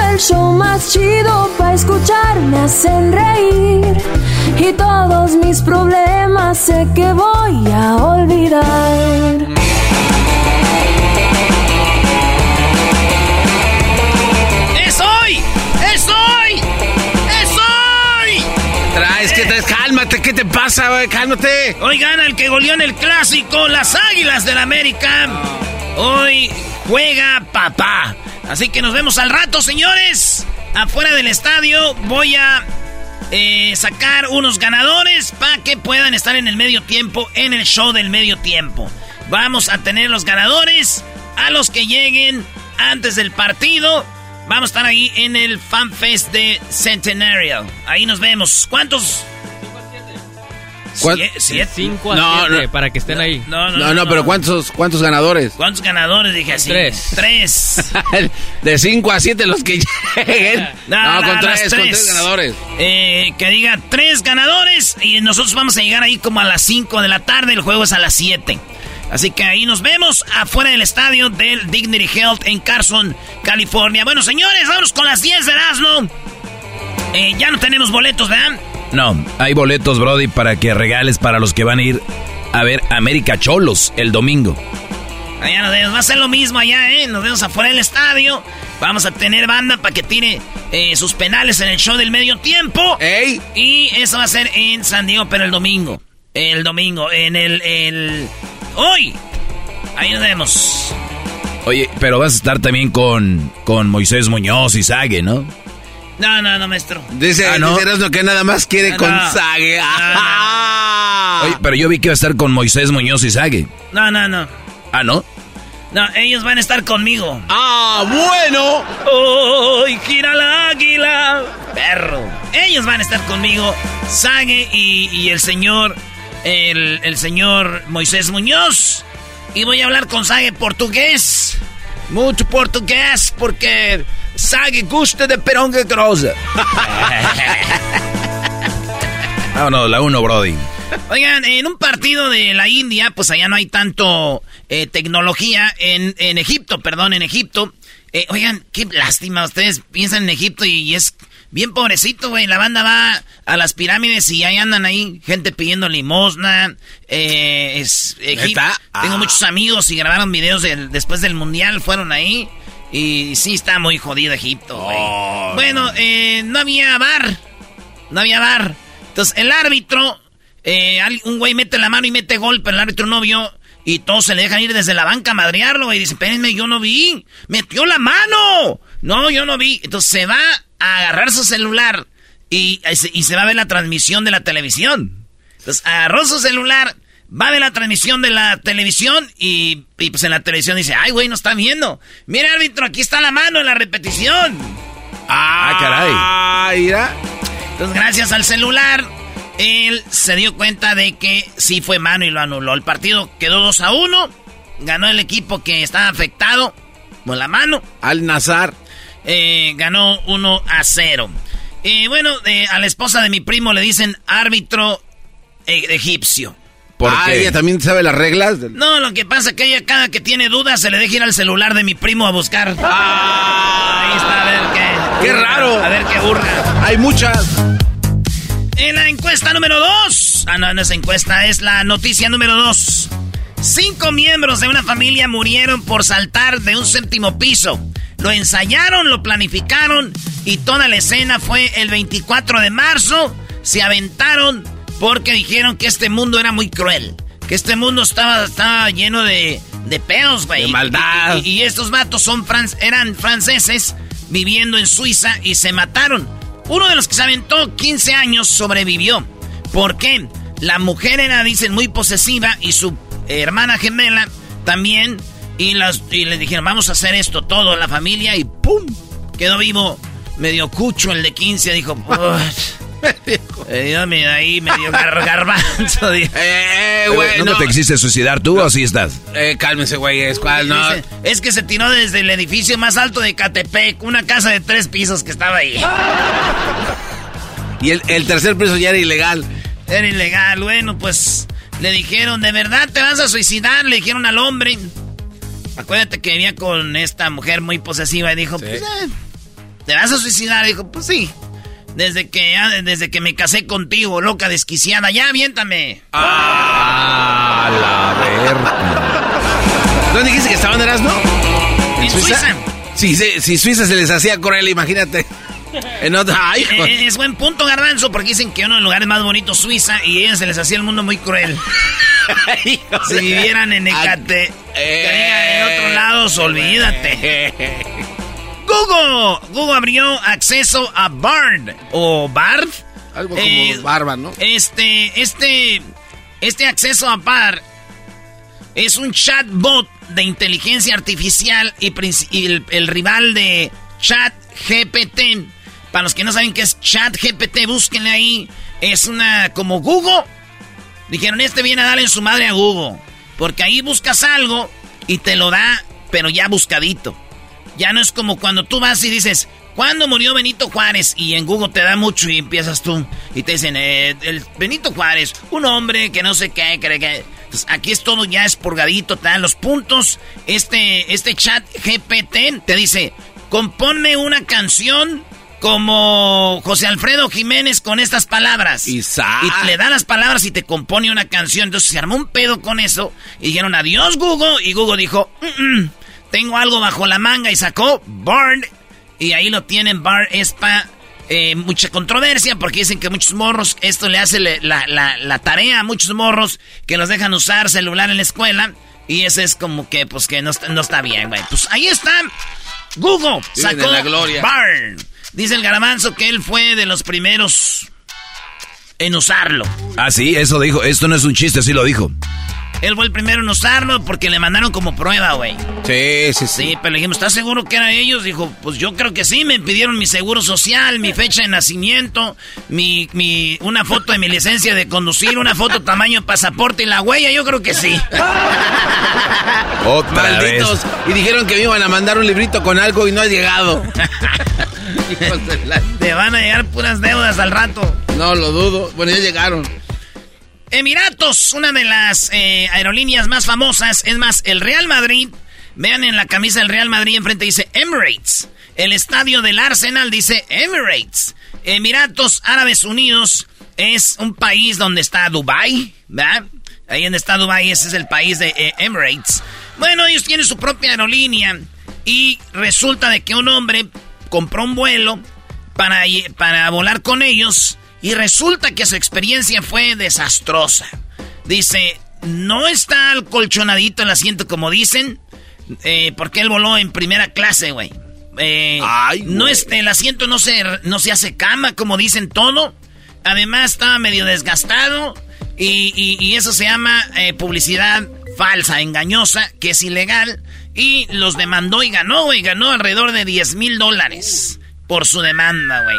el show más chido para escuchar. Me hacen reír y todos mis problemas sé que voy a olvidar. ¡Es hoy! ¡Es hoy! ¡Es hoy! Traes, que traes? Cálmate, ¿qué te pasa, güey? Cálmate. Hoy gana el que goleó en el clásico, las Águilas del América. Hoy juega papá. Así que nos vemos al rato, señores. Afuera del estadio voy a eh, sacar unos ganadores para que puedan estar en el medio tiempo, en el show del medio tiempo. Vamos a tener los ganadores a los que lleguen antes del partido. Vamos a estar ahí en el Fan Fest de Centenario. Ahí nos vemos. ¿Cuántos? ¿Cuán- Sie- siete. 5 a No, 7 no. para que estén ahí. No, no, No, no, pero ¿cuántos, cuántos ganadores? ¿Cuántos ganadores? Dije así. Tres. Tres. De 5 a 7 los que lleguen. No, No, no, con, tres, con tres. tres ganadores. Eh, que diga tres ganadores y nosotros vamos a llegar ahí como a las 5 de la tarde. El juego es a las 7. Así que ahí nos vemos afuera del estadio del Dignity Health en Carson, California. Bueno, señores, vamos con las 10 de Erasmo. Eh, ya no tenemos boletos, ¿verdad? No, hay boletos, Brody, para que regales para los que van a ir a ver América Cholos el domingo. Allá nos vemos. Va a ser lo mismo allá, ¿eh? Nos vemos afuera del estadio. Vamos a tener banda para que tire eh, sus penales en el show del medio tiempo. ¡Ey! Y eso va a ser en San Diego, pero el domingo. El domingo, en el... el... Hoy. Ahí nos vemos. Oye, pero vas a estar también con, con Moisés Muñoz y Sague, ¿no? No, no, no, maestro. Dice, Ah, ¿no? dice Erasmo que nada más quiere No, con no. Sague. No, no. ¡Ah! Oye, pero yo vi que iba a estar con Moisés Muñoz y Sague. No, no, no. Ah, ¿no? No, ellos van a estar conmigo. ¡Ah, bueno! ¡Ay, gira la águila! Perro. Ellos van a estar conmigo. Sage y, y el señor... El, el señor Moisés Muñoz. Y voy a hablar con Sage portugués. Mucho portugués porque... Sage gusta de peronga grosa. Vámonos, la uno, Brody. Oigan, en un partido de la India, pues allá no hay tanto eh, tecnología. En, en Egipto, perdón, en Egipto. Eh, oigan, qué lástima. Ustedes piensan en Egipto y es bien pobrecito, güey. La banda va a las pirámides y ahí andan ahí gente pidiendo limosna. Eh, es Egipto. Tengo Ah. muchos amigos y grabaron videos del- después del mundial. Fueron ahí. Y sí está muy jodido Egipto, güey. Oh, bueno, eh, no había bar. No había bar. Entonces, el árbitro, eh, un güey mete la mano y mete gol, pero el árbitro no vio. Y todos se le dejan ir desde la banca a madrearlo. Y dice, espérenme, yo no vi. ¡Metió la mano! No, yo no vi. Entonces se va a agarrar su celular y, y se va a ver la transmisión de la televisión. Entonces agarró su celular, va ver la transmisión de la televisión y, pues en la televisión dice, ay, güey, no está viendo. Mira, árbitro, aquí está la mano en la repetición. Ah, caray. Ah, mira. Entonces, gracias al celular, él se dio cuenta de que sí fue mano y lo anuló. El partido quedó 2 a 1. Ganó el equipo que estaba afectado con la mano. Al Nazar. Eh, ganó 1 a 0. Y bueno, a la esposa de mi primo le dicen árbitro eh, egipcio. ¿Por ah, ella también sabe las reglas. No, lo que pasa es que ella cada que tiene dudas se le deja ir al celular de mi primo a buscar. Ah, ahí está, a ver qué. Qué raro. A ver qué burra. Hay muchas. En la encuesta número 2. Ah, no, no es encuesta, es la noticia número 2. Cinco miembros de una familia murieron por saltar de un séptimo piso. Lo ensayaron, lo planificaron y toda la escena fue el 24 de marzo. Se aventaron porque dijeron que este mundo era muy cruel. Que este mundo estaba, estaba lleno de, de pedos, güey. De maldad. Y, estos vatos son eran franceses viviendo en Suiza y se mataron. Uno de los que se aventó 15 años sobrevivió. ¿Por qué? La mujer era, dicen, muy posesiva y su hermana gemela también. Y, las, y le dijeron, vamos a hacer esto todo, la familia, y ¡pum! Quedó vivo medio cucho el de 15. Dijo, eh, ahí medio gar garbanzo. eh, eh, güey. ¿Nunca te quisiste suicidar tú o así estás? Eh, cálmese, güey. Es cual, no. es que se tiró desde el edificio más alto de Catepec, una casa de tres pisos que estaba ahí. y el, el tercer piso ya era ilegal. Era ilegal, bueno, pues le dijeron, ¿de verdad te vas a suicidar? Le dijeron al hombre. Acuérdate que venía con esta mujer muy posesiva y dijo, pues, eh, ¿te vas a suicidar? dijo, pues sí. Desde que, ah, desde que me casé contigo, loca desquiciada. Ya, aviéntame. ¡Ah! La verga. ¿Dónde dijiste que estaban, no? ¿En, Suiza? Si, si, Suiza se les hacía correr, imagínate. En otra, eh, eh, es buen punto, Garbanzo, porque dicen que uno de los lugares más bonitos Suiza y ellos se les hacía el mundo muy cruel. si vivieran en Ecate, en otro lado, olvídate. Google. Google abrió acceso a Bard o Bard. Algo como eh, barba, ¿no? Este, este, este acceso a Bard es un chatbot de inteligencia artificial y, el, rival de Chat GPT. Para los que no saben qué es Chat GPT, búsquenle ahí. Es una como Google. Dijeron, este viene a darle en su madre a Google. Porque ahí buscas algo y te lo da, pero ya buscadito. Ya no es como cuando tú vas y dices, ¿cuándo murió Benito Juárez? Y en Google te da mucho y empiezas tú. Y te dicen, eh, el Benito Juárez, un hombre que no sé qué, cree que... Pues aquí es todo ya expurgadito, te dan los puntos. Este, este chat GPT te dice, compone una canción como José Alfredo Jiménez con estas palabras. Y le da las palabras y te compone una canción. Entonces se armó un pedo con eso. Y dijeron adiós Google. Y Google dijo, mm, mm, tengo algo bajo la manga y sacó Bard. Y ahí lo tienen, Bard es para eh, mucha controversia porque dicen que muchos morros, esto le hace la, tarea a muchos morros que los dejan usar celular en la escuela. Y ese es como que, pues que no, no está bien, güey. Pues ahí está. Google sacó la gloria. Bard. Dice el garamanzo que él fue de los primeros en usarlo. Ah, sí, eso dijo. Esto no es un chiste, sí lo dijo. Él fue el primero en usarlo porque le mandaron como prueba, güey. Sí, sí, sí. Sí, pero le dijimos, ¿estás seguro que eran ellos? Dijo, pues yo creo que sí. Me pidieron mi seguro social, mi fecha de nacimiento, mi, mi, una foto de mi licencia de conducir, una foto tamaño pasaporte y la huella. Yo creo que sí. Otra Malditos. Y dijeron que me iban a mandar un librito con algo y no ha llegado. Te van a llegar puras deudas al rato. No, lo dudo. Bueno, ya llegaron. Emiratos, una de las eh, aerolíneas más famosas. Es más, el Real Madrid. Vean en la camisa del Real Madrid enfrente dice Emirates. El estadio del Arsenal dice Emirates. Emiratos Árabes Unidos es un país donde está Dubai, ¿verdad? Ahí donde está Dubai, ese es el país de eh, Emirates. Bueno, ellos tienen su propia aerolínea y resulta de que un hombre compró un vuelo para, para volar con ellos y resulta que su experiencia fue desastrosa. Dice, no está colchonadito el asiento como dicen, eh, porque él voló en primera clase, güey. Eh, Ay, no este, el asiento no se, no se hace cama, como dicen todo. Además, estaba medio desgastado. Y, y- y eso se llama eh, publicidad falsa, engañosa, que es ilegal. Y los demandó y ganó, güey. Ganó alrededor de 10 mil dólares por su demanda, güey.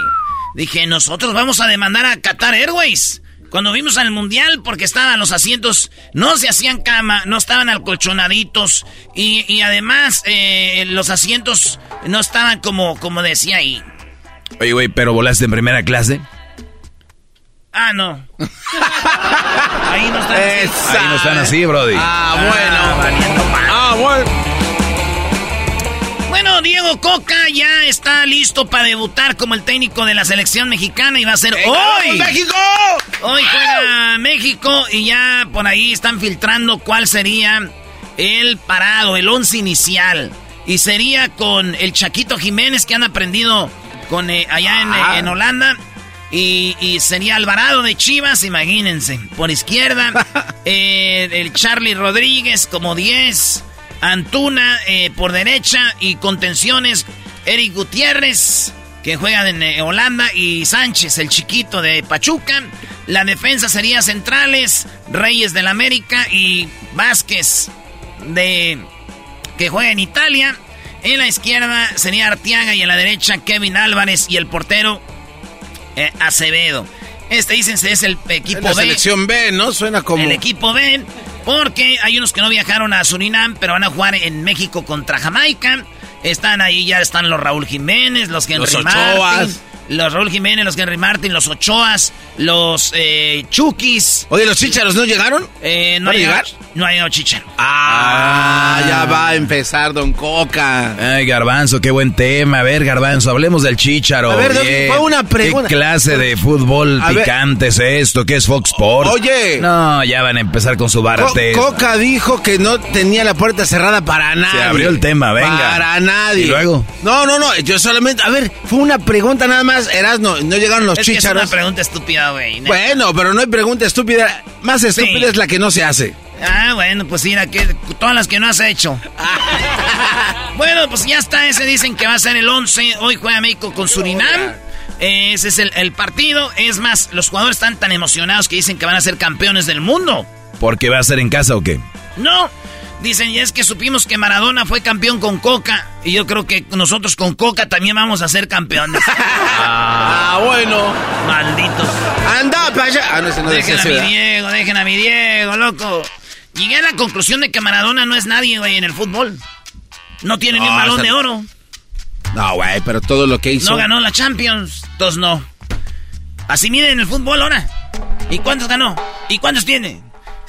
Dije, nosotros vamos a demandar a Qatar Airways. Cuando vimos al mundial, porque estaban los asientos, no se hacían cama, no estaban alcolchonaditos. Y, y además, eh, los asientos no estaban como, como decía ahí. Oye, güey, pero volaste en primera clase. Ah, no. ahí no están así. Ahí no están así, Brody. Ah, bueno. Ah, bueno. Bueno, Diego Coca ya está listo para debutar como el técnico de la selección mexicana y va a ser ¡Eh, hoy. México! Hoy juega México y ya por ahí están filtrando cuál sería el parado, el once inicial. Y sería con el Chaquito Jiménez que han aprendido con, eh, allá en, Ah. en Holanda. Y, y sería Alvarado de Chivas, imagínense. Por izquierda, eh, el Charlie Rodríguez como 10. Antuna eh, por derecha y contenciones Eric Gutiérrez, que juega en eh, Holanda, y Sánchez, el chiquito de Pachuca. La defensa sería centrales, Reyes del América y Vázquez de que juega en Italia. En la izquierda sería Artiaga y en la derecha Kevin Álvarez y el portero eh, Acevedo. Este dicen es el equipo la B. selección B, ¿no? Suena como... El equipo B, porque hay unos que no viajaron a Surinam, pero van a jugar en México contra Jamaica. Están ahí, ya están los Raúl Jiménez, los Henry Los. Los Raúl Jiménez, los Henry Martin, los Ochoas, los eh, Chukis. Oye, ¿los chícharos no llegaron? Eh, no, ¿Van ha a llegado, llegar? no ha llegado Chicharo. Ah, ya va a empezar Don Coca. Ay, Garbanzo, qué buen tema. A ver, Garbanzo, hablemos del chícharo. A ver, fue una pregunta. ¿Qué clase de fútbol A ver. picante es esto? ¿Qué es Fox Sports? Oye. No, ya van a empezar con su Co- barate. Coca dijo que no tenía la puerta cerrada para nadie. abrió el tema, venga. Para nadie. ¿Y luego? No, no, no. Yo solamente. A ver, fue una pregunta nada más. Erasno, no llegaron los Es que es una pregunta estúpida, güey. Bueno, pero no hay pregunta estúpida. Más estúpida Sí. es la que no se hace. Ah, bueno, pues mira, que todas las que no has hecho. bueno, pues ya está, ese dicen que va a ser el 11. Hoy juega México con Surinam. Ese es el, el partido. Es más, los jugadores están tan emocionados que dicen que van a ser campeones del mundo. ¿Porque va a ser en casa o qué? No, dicen, y es que supimos que Maradona fue campeón con Coca. Y yo creo que nosotros con Coca también vamos a ser campeones. Ah, bueno. Malditos. Anda para allá. Ah, no, no Dejen a mi. Diego, dejen a mi Diego, loco. Llegué a la conclusión de que Maradona no es nadie, güey, en el fútbol. No tiene ni un balón esa- de oro. No, güey, pero todo lo que hizo. No ganó la Champions. Entonces no. Así miden el fútbol ahora. ¿Y cuántos ganó? ¿Y cuántos tiene?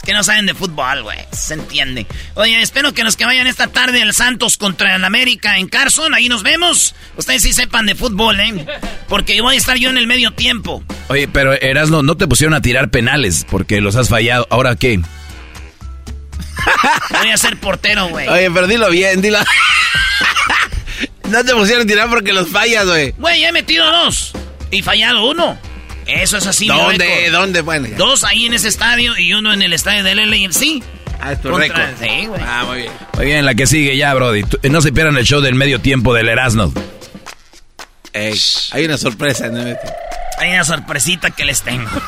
Que no saben de fútbol, güey. Se entiende. Oye, espero que los que vayan esta tarde el Santos contra el América en Carson, ahí nos vemos. Ustedes sí sepan de fútbol, ¿eh? Porque voy a estar yo en el medio tiempo. Oye, pero Erasno, no te pusieron a tirar penales porque los has fallado. ¿Ahora qué? Voy a ser portero, güey. Oye, pero dilo bien, dilo. no te pusieron a tirar porque los fallas, güey. Güey, ya he metido dos. Y fallado uno. Eso es así, ¿Dónde? ¿Dónde? Bueno, ya. Dos ahí en ese estadio y uno en el estadio del LAFC. Ah, es tu Contra- récord. Sí, güey. Ah, muy bien. Muy bien, la que sigue ya, Brody. No se pierdan el show del medio tiempo del Erasno. Ey, hay una sorpresa, ¿no? Hay una sorpresita que les tengo.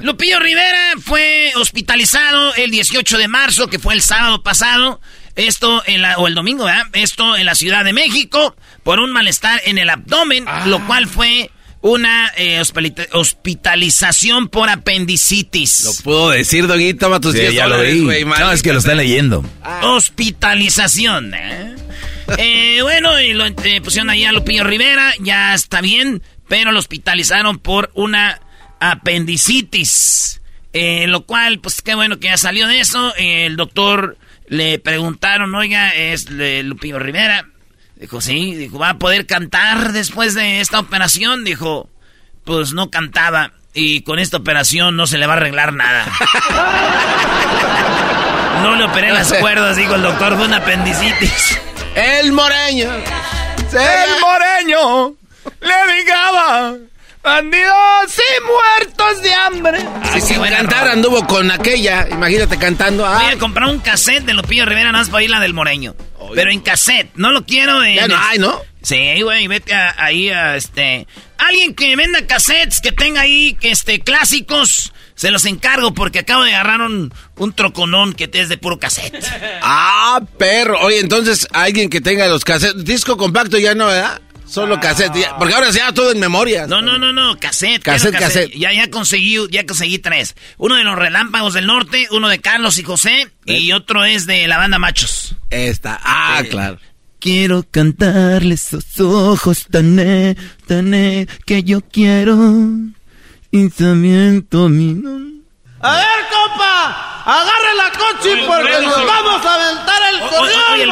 Lupillo Rivera fue hospitalizado el 18 de marzo, que fue el sábado pasado. Esto en la, o el domingo, ¿verdad? Esto en la Ciudad de México por un malestar en el abdomen, lo cual fue una eh, hospitali- hospitalización por apendicitis. Lo puedo decir, Doggy, toma tus Sí, 10 ya lo vi. güey, No, es que lo están leyendo. Hospitalización, ¿eh? Eh, bueno, y lo eh, pusieron ahí a Lupillo Rivera, ya está bien, pero lo hospitalizaron por una apendicitis. Eh, lo cual, pues qué bueno que ya salió de eso. Eh, el doctor le preguntaron, oiga, es Lupillo Rivera. Dijo, sí, dijo, ¿va a poder cantar después de esta operación? Dijo, pues no cantaba y con esta operación no se le va a arreglar nada. No le operé las cuerdas, dijo el doctor, fue una apendicitis. El moreño. El moreño le dedicaba bandidos y muertos de hambre. Si sin buena cantar anduvo con aquella, imagínate cantando. Voy Ah, a comprar un cassette de Lupillo Rivera nada más para oír la del Moreño. pero en cassette. No lo quiero en... Ya no hay, ¿no? Sí, güey, vete a- ahí a este... Alguien que venda cassettes, que tenga ahí que este clásicos, se los encargo porque acabo de agarrar un, un troconón que es de puro cassette. Ah, perro. Oye, entonces, alguien que tenga los cassettes. Disco compacto ya no, ¿verdad? Solo cassette. ya- porque ahora se da todo en memoria. No, no, no, no, cassette. Cassette, quiero cassette. Ya, ya conseguí, ya conseguí tres. Uno de los Relámpagos del Norte, uno de Carlos y José, y otro es de la banda Machos. Esta. Ah, Eh, claro. Quiero cantarle esos ojos tan, eh, tan, eh, que yo quiero. Y también mi. A ver, compa, agarre la coche porque nos vamos a aventar el O- o- corrión.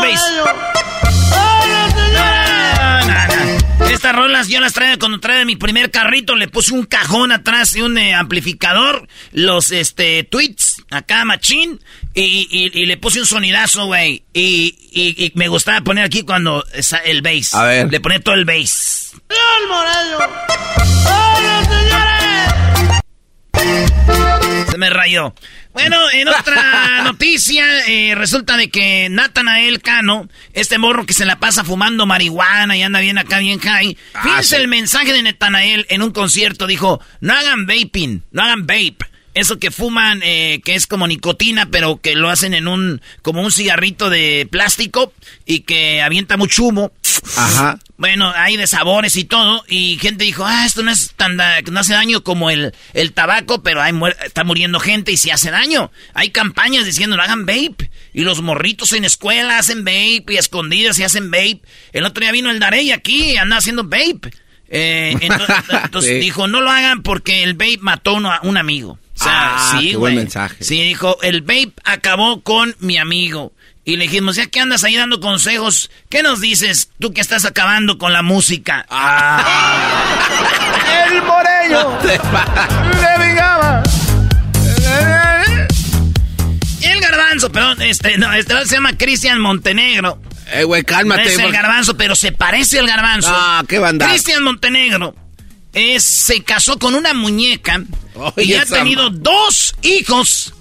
Estas rolas yo las traía cuando traía mi primer carrito, le puse un cajón atrás y un eh, amplificador, los este tweets, acá machín, y, y- y le puse un sonidazo, güey. Y, y- y me gustaba poner aquí cuando esa- el bass. A ver. Le ponía todo el bass. ¡Señor Moreño! ¡Hola, señores! Se me rayó. Bueno, en otra noticia, eh, resulta de que Natanael Cano, este morro que se la pasa fumando marihuana y anda bien acá, bien high. Fíjense sí. el mensaje de Natanael en un concierto. Dijo, no hagan vaping, no hagan vape. Eso que fuman, eh, que es como nicotina, pero que lo hacen en un, como un cigarrito de plástico y que avienta mucho humo. Ajá. Bueno, hay de sabores y todo. Y gente dijo, ah, esto no es tan da- no hace daño como el, el tabaco, pero hay muer- está muriendo gente y sí hace daño. Hay campañas diciendo, no hagan vape. Y los morritos en escuela hacen vape y escondidas y hacen vape. El otro día vino el Darey aquí y anda haciendo vape. Eh, entonces entonces Sí. dijo, no lo hagan porque el vape mató a un amigo. O sea, Ah, sí, qué buen mensaje. Sí, dijo, el vape acabó con mi amigo. Y le dijimos, ya que andas ahí dando consejos, ¿qué nos dices tú que estás acabando con la música? Ah. ¡El Moreño! ¡Le vengaba! El garbanzo, perdón, este, no, este se llama Cristian Montenegro. Eh, güey, No cálmate. es el garbanzo, pero se parece al garbanzo. Ah, qué banda. Cristian Montenegro es, se casó con una muñeca y ha tenido dos hijos.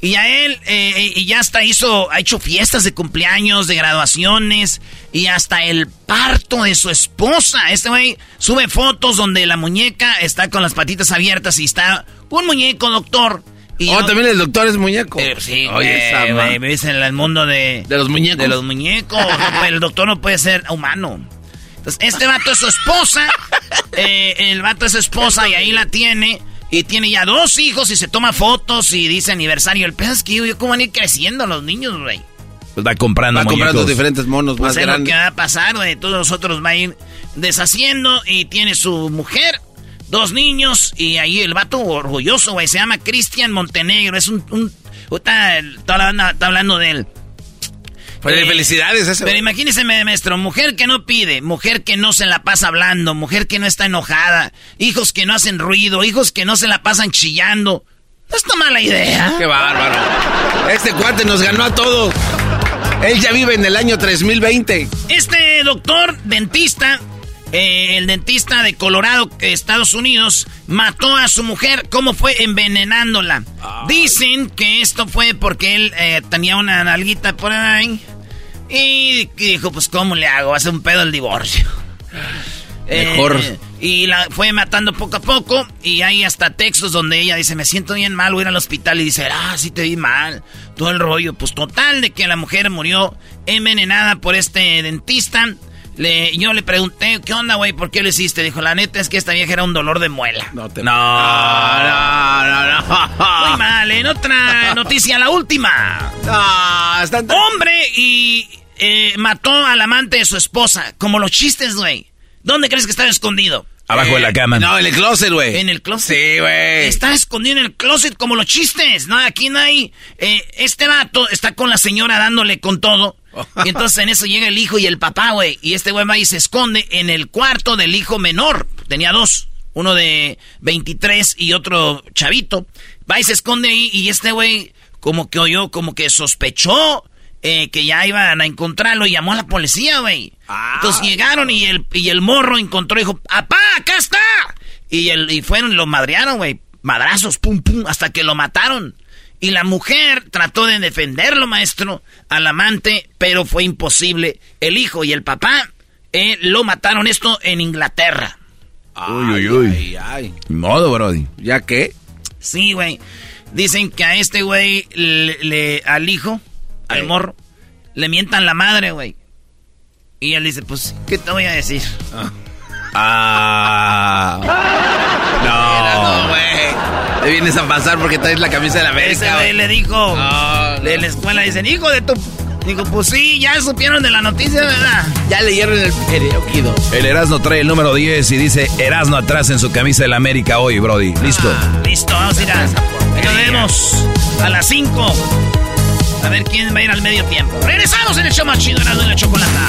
Y a él, eh, y ya hasta hizo, ha hecho fiestas de cumpleaños, de graduaciones, y hasta el parto de su esposa. Este güey sube fotos donde la muñeca está con las patitas abiertas y está un muñeco, doctor. Y Oh, yo- también el doctor es muñeco. eh, sí, Oye, güey, esa ma- güey, vives en el mundo de... De los muñecos. De los muñecos. pues, el doctor no puede ser humano. Entonces, este vato es su esposa. eh, el vato es su esposa y ahí la tiene. Y tiene ya dos hijos y se toma fotos y dice aniversario. El pedo es que yo, cómo van a ir creciendo los niños, güey. Pues va comprando Va comprando diferentes monos Pues más es lo que grandes. va a pasar, güey. Todos nosotros va a ir deshaciendo y tiene su mujer, dos niños y ahí el vato orgulloso, güey. Se llama Cristian Montenegro. Es un... un ahorita toda la banda está hablando de él. Pues, Eh, felicidades ese. Pero imagínese, maestro, mujer que no pide, mujer que no se la pasa hablando, mujer que no está enojada, hijos que no hacen ruido, hijos que no se la pasan chillando. No está mala idea. Qué bárbaro. Este cuate nos ganó a todos. Él ya vive en el año 3020. Este doctor dentista, eh, el dentista de Colorado, Estados Unidos, mató a su mujer. ¿Cómo fue? Envenenándola. Dicen que esto fue porque él eh, tenía una nalguita por ahí. Y dijo, pues, ¿cómo le hago? Hace un pedo el divorcio. Mejor. Eh, y la fue matando poco a poco. Y hay hasta textos donde ella dice, me siento bien mal, voy a ir al hospital. Y dice, ah, sí te vi mal. Todo el rollo. Pues total de que la mujer murió envenenada por este dentista. Le, yo le pregunté, ¿qué onda, güey? ¿Por qué lo hiciste? Dijo, la neta es que esta vieja era un dolor de muela. No te. No. no, no, no. Muy mal. En otra noticia, la última. No, están Hombre y eh, mató al amante de su esposa. Como los chistes, güey. ¿Dónde crees que estaba escondido? Abajo de la cama. No, en el closet, güey. En el closet. Sí, güey. Está escondido en el closet como los chistes. No, aquí no hay. eh, este vato está con la señora dándole con todo. Y entonces en eso llega el hijo y el papá, güey. Y este güey va y se esconde en el cuarto del hijo menor. Tenía dos. Uno de 23 y otro chavito. Va y se esconde ahí. Y este güey, como que oyó, como que sospechó eh, que ya iban a encontrarlo y llamó a la policía, güey. Entonces llegaron y el, y el morro encontró y dijo, ¡Apá, acá está! Y, el, y fueron y lo madrearon, güey. Madrazos, pum, pum, hasta que lo mataron. Y la mujer trató de defenderlo, maestro, al amante, pero fue imposible. El hijo y el papá eh, lo mataron esto en Inglaterra. Uy, uy, uy. Ay, Modo, Brody. ¿Ya qué? Sí, güey. Dicen que a este güey, le, al hijo, al morro, le mientan la madre, güey. Y él dice, pues, ¿qué te voy a decir? Ah. no. güey. Te vienes a pasar porque traes la camisa de la América. Ese güey le dijo, de la escuela, dicen, hijo de tu... Digo, pues sí, ya supieron de la noticia, ¿verdad? Ya leyeron el periódico. El Erasno trae el número 10 y dice Erasno atrás en su camisa de la América hoy, Brody. ¿Listo? Ah, listo, vamos a ir a... Nos vemos a las 5. A ver quién va a ir al medio tiempo. Regresamos en el show más chido, y la Chocolata.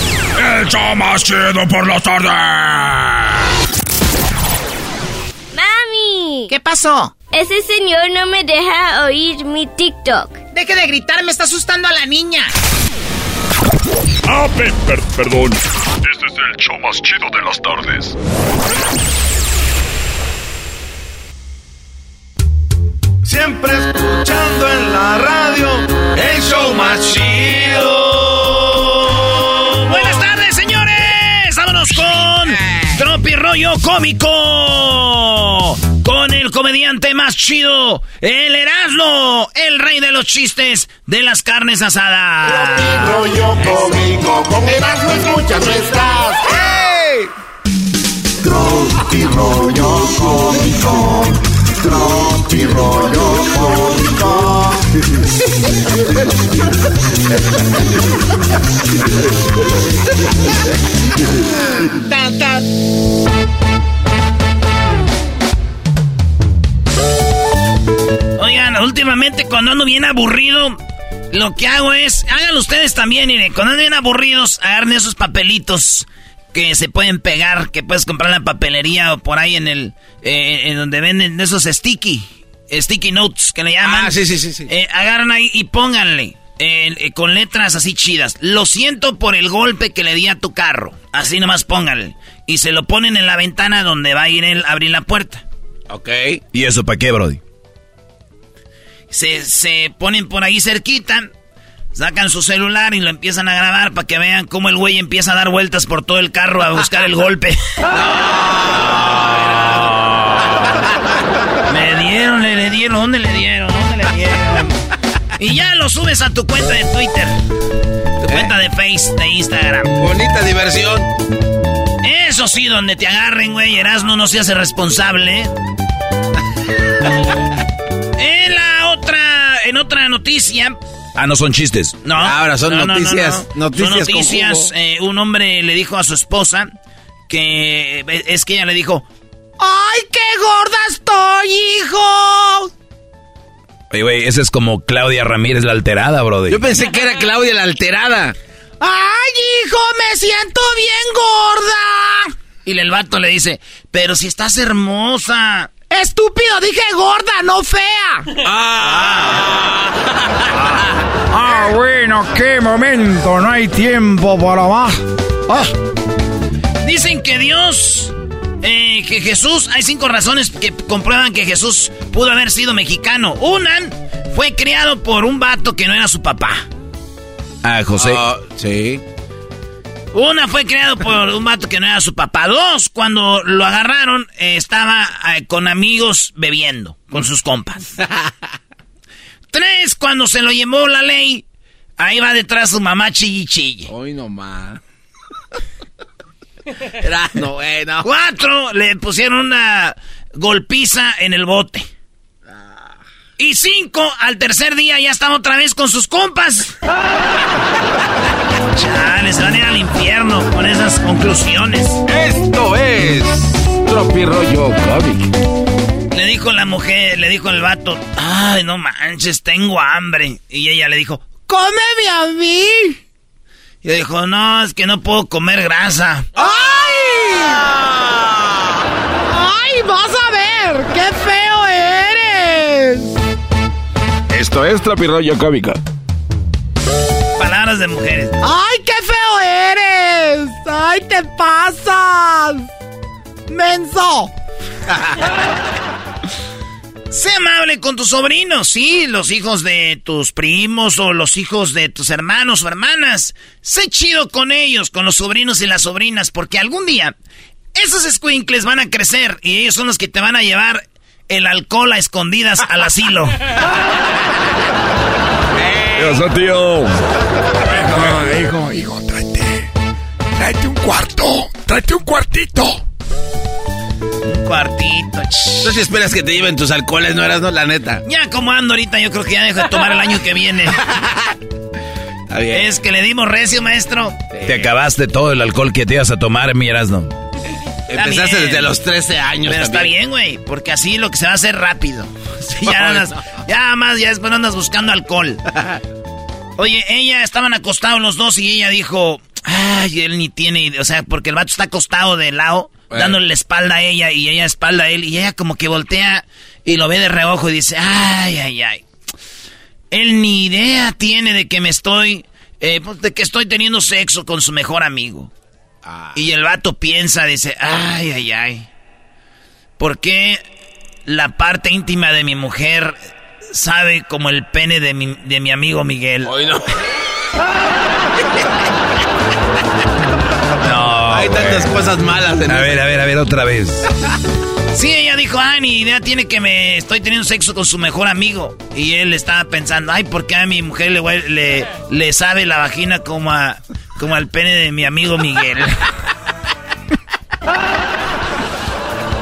El show más chido por la tarde. ¡Mami! ¿Qué pasó? Ese señor no me deja oír mi TikTok. Deje de gritar, me está asustando a la niña. Ah, perdón. Este es el show más chido de las tardes. Siempre escuchando en la radio el show más chido. Rollo Cómico. Con el comediante más chido, el Erasmo, el rey de los chistes de las carnes asadas. Tropi Rollo Cómico, con Erasmo escuchas no estás. ¡Hey! Tropi Rollo Cómico. Tropi rollo cómico. Oigan, últimamente cuando ando bien aburrido, lo que hago es, háganlo ustedes también, miren, cuando ando bien aburridos, agarren esos papelitos que se pueden pegar, que puedes comprar en la papelería o por ahí en el, eh, en donde venden esos sticky, sticky notes que le llaman. Ah, sí, sí, sí. sí. Eh, agarran ahí y pónganle eh, con letras así chidas. Lo siento por el golpe que le di a tu carro. Así nomás pónganle. Y se lo ponen en la ventana donde va a ir él a abrir la puerta. Ok. ¿Y eso para qué, Brody? Se, se ponen por ahí cerquita. Sacan su celular y lo empiezan a grabar para que vean cómo el güey empieza a dar vueltas por todo el carro a buscar el golpe. dieron, le, le dieron, ¿dónde le dieron? ¿Dónde le dieron? Y ya lo subes a tu cuenta de Twitter, tu cuenta de Face, de Instagram. Bonita diversión. Eso sí, donde te agarren, güey, Erasmo no se hace responsable. en la otra, en otra noticia, Ah, no son chistes. no. Ahora son no, no, no, noticias, no. noticias Son con noticias. jugo. eh, un hombre le dijo a su esposa que eh, es que ella le dijo, ¡ay, qué gorda estoy, hijo! Oye, güey, ese es como Claudia Ramírez la alterada, Brody. Yo pensé que era Claudia la alterada. ¡Ay, hijo, me siento bien gorda! Y el vato le dice, pero si estás hermosa. Estúpido, dije gorda, no fea. Ah, bueno, qué momento, no hay tiempo para más. Ah. Dicen que Dios, eh, que Jesús, hay cinco razones que comprueban que Jesús pudo haber sido mexicano. Una, fue criado por un vato que no era su papá. Ah, José. sí. Una fue criado por un vato que no era su papá. Dos, cuando lo agarraron, eh, estaba eh, con amigos bebiendo, con sus compas. Tres, cuando se lo llevó la ley, ahí va detrás su mamá chille chille. Hoy nomás. Era no bueno. Cuatro, le pusieron una golpiza en el bote. Y cinco, al tercer día ya estaba otra vez con sus compas. Chale, se van a ir al infierno con esas conclusiones. Esto es Tropirollo Cómic. Le dijo la mujer, le dijo el vato, ay, no manches, tengo hambre. Y ella le dijo, ¡Cómeme a mí! Y dijo, no, es que no puedo comer grasa. ¡Ay! ¡Ay, vas a ver! ¡Qué feo eres! Esto es Tropirollo Cómico. Palabras de mujeres. ¡Ay, qué feo eres! ¡Ay, te pasas! ¡Menso! Sé amable con tus sobrinos, sí, los hijos de tus primos o los hijos de tus hermanos o hermanas. Sé chido con ellos, con los sobrinos y las sobrinas, porque algún día esos squinkles van a crecer y ellos son los que te van a llevar el alcohol a escondidas al asilo. ¿Qué tío? Hijo, hijo, tráete. Tráete un cuarto. Tráete un cuartito. Un cuartito. No si esperas que te lleven tus alcoholes, no eras, no, la neta. Ya como ando ahorita, yo creo que ya dejo de tomar el año que viene. Está bien. Es que le dimos recio, maestro. Te acabaste todo el alcohol que te ibas a tomar, mi Erasno. Empezaste bien. desde los 13 años. Pero está bien, güey, porque así lo que se va a hacer rápido. Sí, ya, andas- no. ya más, ya después andas buscando alcohol. Oye, ella estaban acostados los dos y ella dijo, ay, él ni tiene, idea", o sea, porque el vato está acostado de lado. Dándole la espalda a ella y ella espalda a él y ella como que voltea y lo ve de reojo y dice, ay, ay, ay. Él ni idea tiene de que me estoy, eh, pues, de que estoy teniendo sexo con su mejor amigo. Ah. Y el vato piensa, dice, ay, ay, ay. ¿Por qué la parte íntima de mi mujer sabe como el pene de mi, de mi amigo Miguel? Hoy no. Hay tantas cosas malas en A ver, a ver, a ver, otra vez. Sí, ella dijo, ay, ni idea tiene que me estoy teniendo sexo con su mejor amigo. Y él estaba pensando, ay, ¿por qué a mi mujer le, le, le sabe la vagina como, a, como al pene de mi amigo Miguel?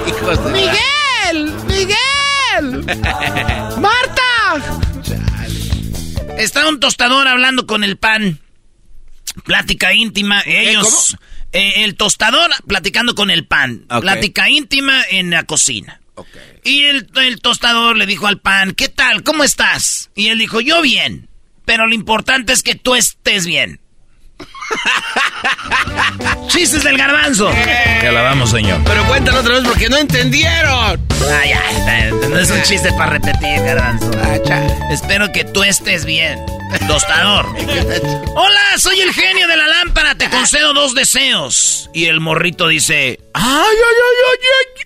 Hijos de- ¡Miguel! ¡Miguel! ¡Marta! Está un tostador hablando con el pan. Plática íntima. Ellos. Eh, el tostador platicando con el pan. Plática íntima en la cocina. Y el, el tostador le dijo al pan, ¿qué tal? ¿Cómo estás? Y él dijo, yo bien. Pero lo importante es que tú estés bien. Chistes del garbanzo. Te alabamos, señor. Pero cuéntalo otra vez porque no entendieron. Ah, ya, está, no es un chiste para repetir, garbanzo. Espero que tú estés bien. Tostador. Hola, soy el genio de la lámpara, te concedo dos deseos. Y el morrito dice, ay, ay, ay, ay, ay.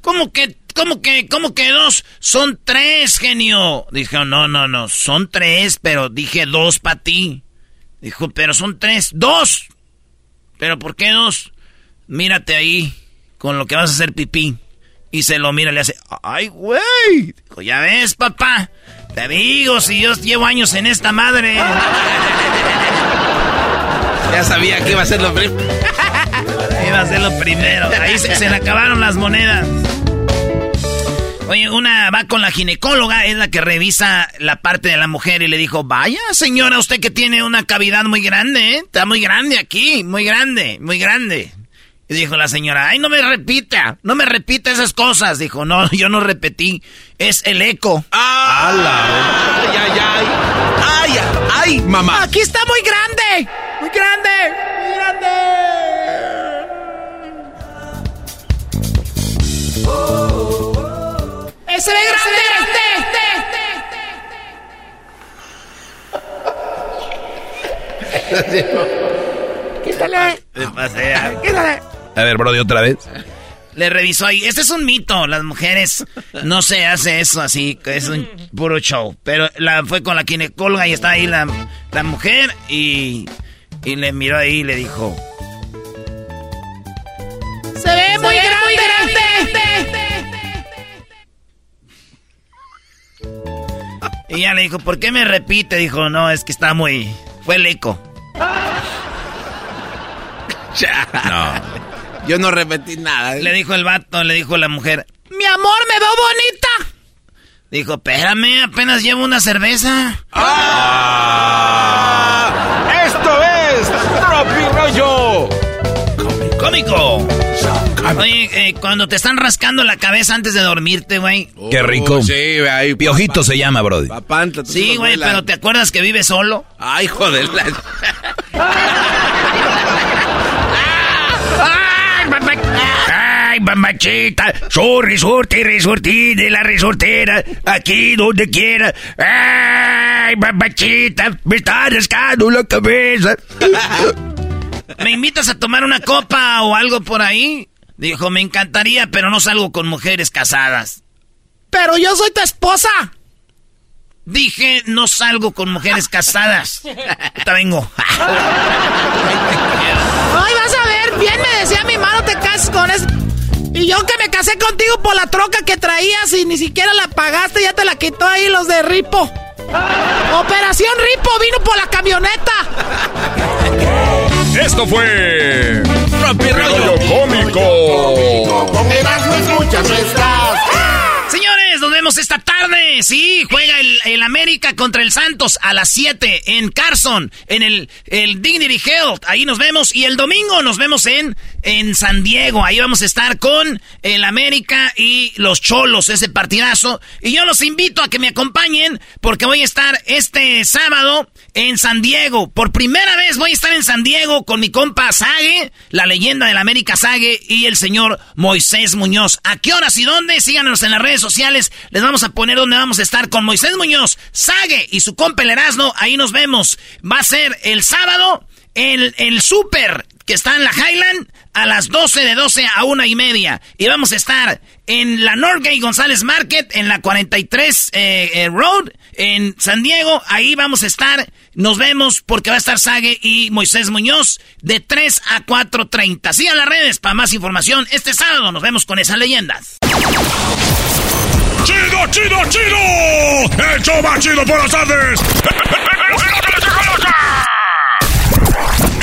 ¿Cómo que, cómo que, cómo que dos? Son tres, genio. Dijo, no, no, no, son tres, pero dije dos para ti. Dijo, pero son tres. ¡Dos! ¿Pero por qué dos? Mírate ahí, con lo que vas a hacer pipí. Y se lo mira le hace, ¡ay, güey! Dijo, ya ves, papá. Te digo, si yo llevo años en esta madre. Ya sabía que iba a ser lo primero. Iba a ser lo primero. Ahí se, se le acabaron las monedas. Oye, una va con la ginecóloga, es la que revisa la parte de la mujer y le dijo, vaya señora, usted que tiene una cavidad muy grande, ¿eh? Está muy grande aquí, muy grande, muy grande. Y dijo la señora, ay, no me repita, no me repita esas cosas. Dijo, no, yo no repetí, es el eco. ¡Ah! ¡Ay, ay, ay! ¡Ay, ay, mamá! ¡Aquí está muy grande! ¡Muy grande! Se ve grande! Quítale. Quítale. A ver, Brody, otra vez. Le revisó ahí. Este es un mito. Las mujeres no se hace eso así. Es un puro show. Pero la fue con la ginecóloga y está ahí la, la mujer y, y le miró ahí y le dijo... ¡Se ve muy grande! Y ella le dijo, ¿por qué me repite? Dijo, no, es que está muy... Fue el eco. No. Yo no repetí nada. ¿eh? Le dijo el vato, le dijo la mujer. ¡Mi amor, me veo bonita! Dijo, espérame, apenas llevo una cerveza. ¡Ah! ¡Esto es Tropi Rollo! ¡Cómico! Oye, eh, cuando te están rascando la cabeza antes de dormirte, güey. Qué rico. Oh, sí, ahí. Piojito se llama, Brody. Papanta, Sí, güey, pero ¿te acuerdas que vive solo? Ay, joder. la- Ay, mamachita, soy resorte, resortí de la resortera, aquí donde quiera. Ay, mamachita, me está rascando la cabeza. ¿Me invitas a tomar una copa o algo por ahí? Dijo, me encantaría, pero no salgo con mujeres casadas. ¡Pero yo soy tu esposa! Dije, no salgo con mujeres casadas. Ahorita vengo. ¡Ay, vas a ver! Bien me decía mi mano, te cases con eso. Y yo que me casé contigo por la troca que traías y ni siquiera la pagaste, ya te la quitó ahí los de Ripo. Operación Ripo vino por la camioneta. Esto fue. Tropi Rollo. Cómico. Con Erasmo escuchas estás. Señores, nos vemos esta tarde. Sí, juega el, el América contra el Santos a las 7 en Carson, en el, el Dignity Health. Ahí nos vemos. Y el domingo nos vemos en, en San Diego. Ahí vamos a estar con el América y los Cholos, ese partidazo. Y yo los invito a que me acompañen porque voy a estar este sábado en San Diego. Por primera vez voy a estar en San Diego con mi compa Sage, la leyenda del América Sage y el señor Moisés Muñoz. ¿A qué horas y dónde? Síganos en las redes sociales. Les vamos a poner dónde vamos a estar con Moisés Muñoz, Sage y su compa el Erasmo. Ahí nos vemos. Va a ser el sábado en el Super que está en la Highland a las 12 de 12 a una y media. Y vamos a estar en la Norgate González Market, en la 43 eh, eh, Road, en San Diego. Ahí vamos a estar. Nos vemos porque va a estar Sage y Moisés Muñoz de 3 a 4.30. Sigan las redes para más información. Este sábado nos vemos con esas leyendas. ¡Chido, chido, chido! ¡El show más chido por las tardes!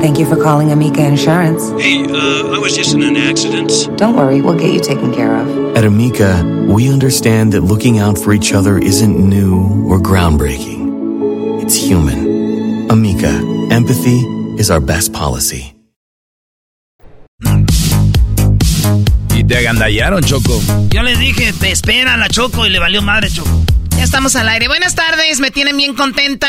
Thank you for calling Amica Insurance. Hey, uh, I was just in an accident. Don't worry, we'll get you taken care of. At Amica, we understand that looking out for each other isn't new or groundbreaking. It's human. Amica, empathy is our best policy. Y te agandallaron, Choco. Yo les dije, te espera la Choco y le valió madre Choco. Ya estamos al aire. Buenas tardes, me tienen bien contenta.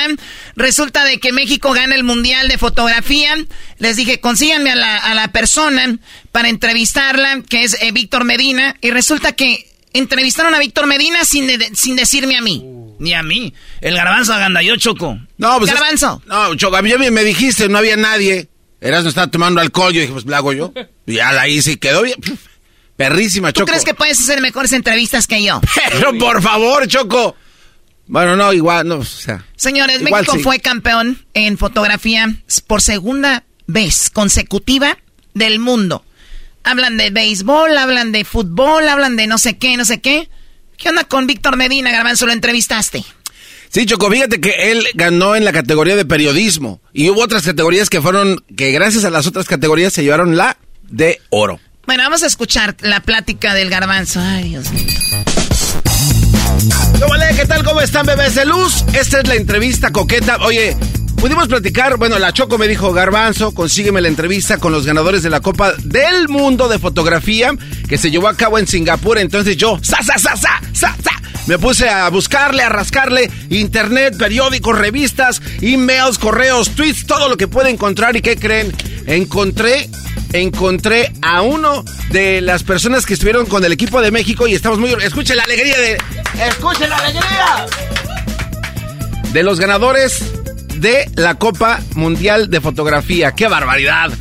Resulta de que México gana el Mundial de Fotografía. Les dije, consíganme a la, a la persona para entrevistarla, que es eh, Víctor Medina. Y resulta que entrevistaron a Víctor Medina sin, de- sin decirme a mí. Ni a mí. El garbanzo agandalló Choco. No, pues. es- Garbanzo. no, Choco, a mí me dijiste, no había nadie. Eras no estaba tomando alcohol. Yo dije, pues la hago yo. Y ya la hice y quedó bien. Perrísima, ¿Tú Choco. crees que puedes hacer mejores entrevistas que yo? Pero por favor, Choco. Bueno, no, igual, no, o sea. Señores, igual México sí. fue campeón en fotografía por segunda vez consecutiva del mundo. Hablan de béisbol, hablan de fútbol, hablan de no sé qué, no sé qué. ¿Qué onda con Víctor Medina, Garbanzo? ¿Lo entrevistaste? Sí, Choco, fíjate que él ganó en la categoría de periodismo y hubo otras categorías que fueron, que gracias a las otras categorías se llevaron la de oro. Bueno, vamos a escuchar la plática del garbanzo. Ay, Dios mío. ¿Qué tal? ¿Cómo están, bebés de luz? Esta es la entrevista coqueta. Oye, pudimos platicar, bueno, la Choco me dijo, Garbanzo, consígueme la entrevista con los ganadores de la Copa del Mundo de Fotografía que se llevó a cabo en Singapur. Entonces yo, sa, sa, sa, sa, sa, sa, me puse a buscarle, a rascarle internet, periódicos, revistas, emails, correos, tweets, todo lo que puede encontrar. ¿Y qué creen? Encontré encontré a uno de las personas que estuvieron con el equipo de México y estamos muy... Escuchen la alegría de... ¡Escuchen la alegría! De los ganadores de la Copa Mundial de Fotografía. ¡Qué barbaridad!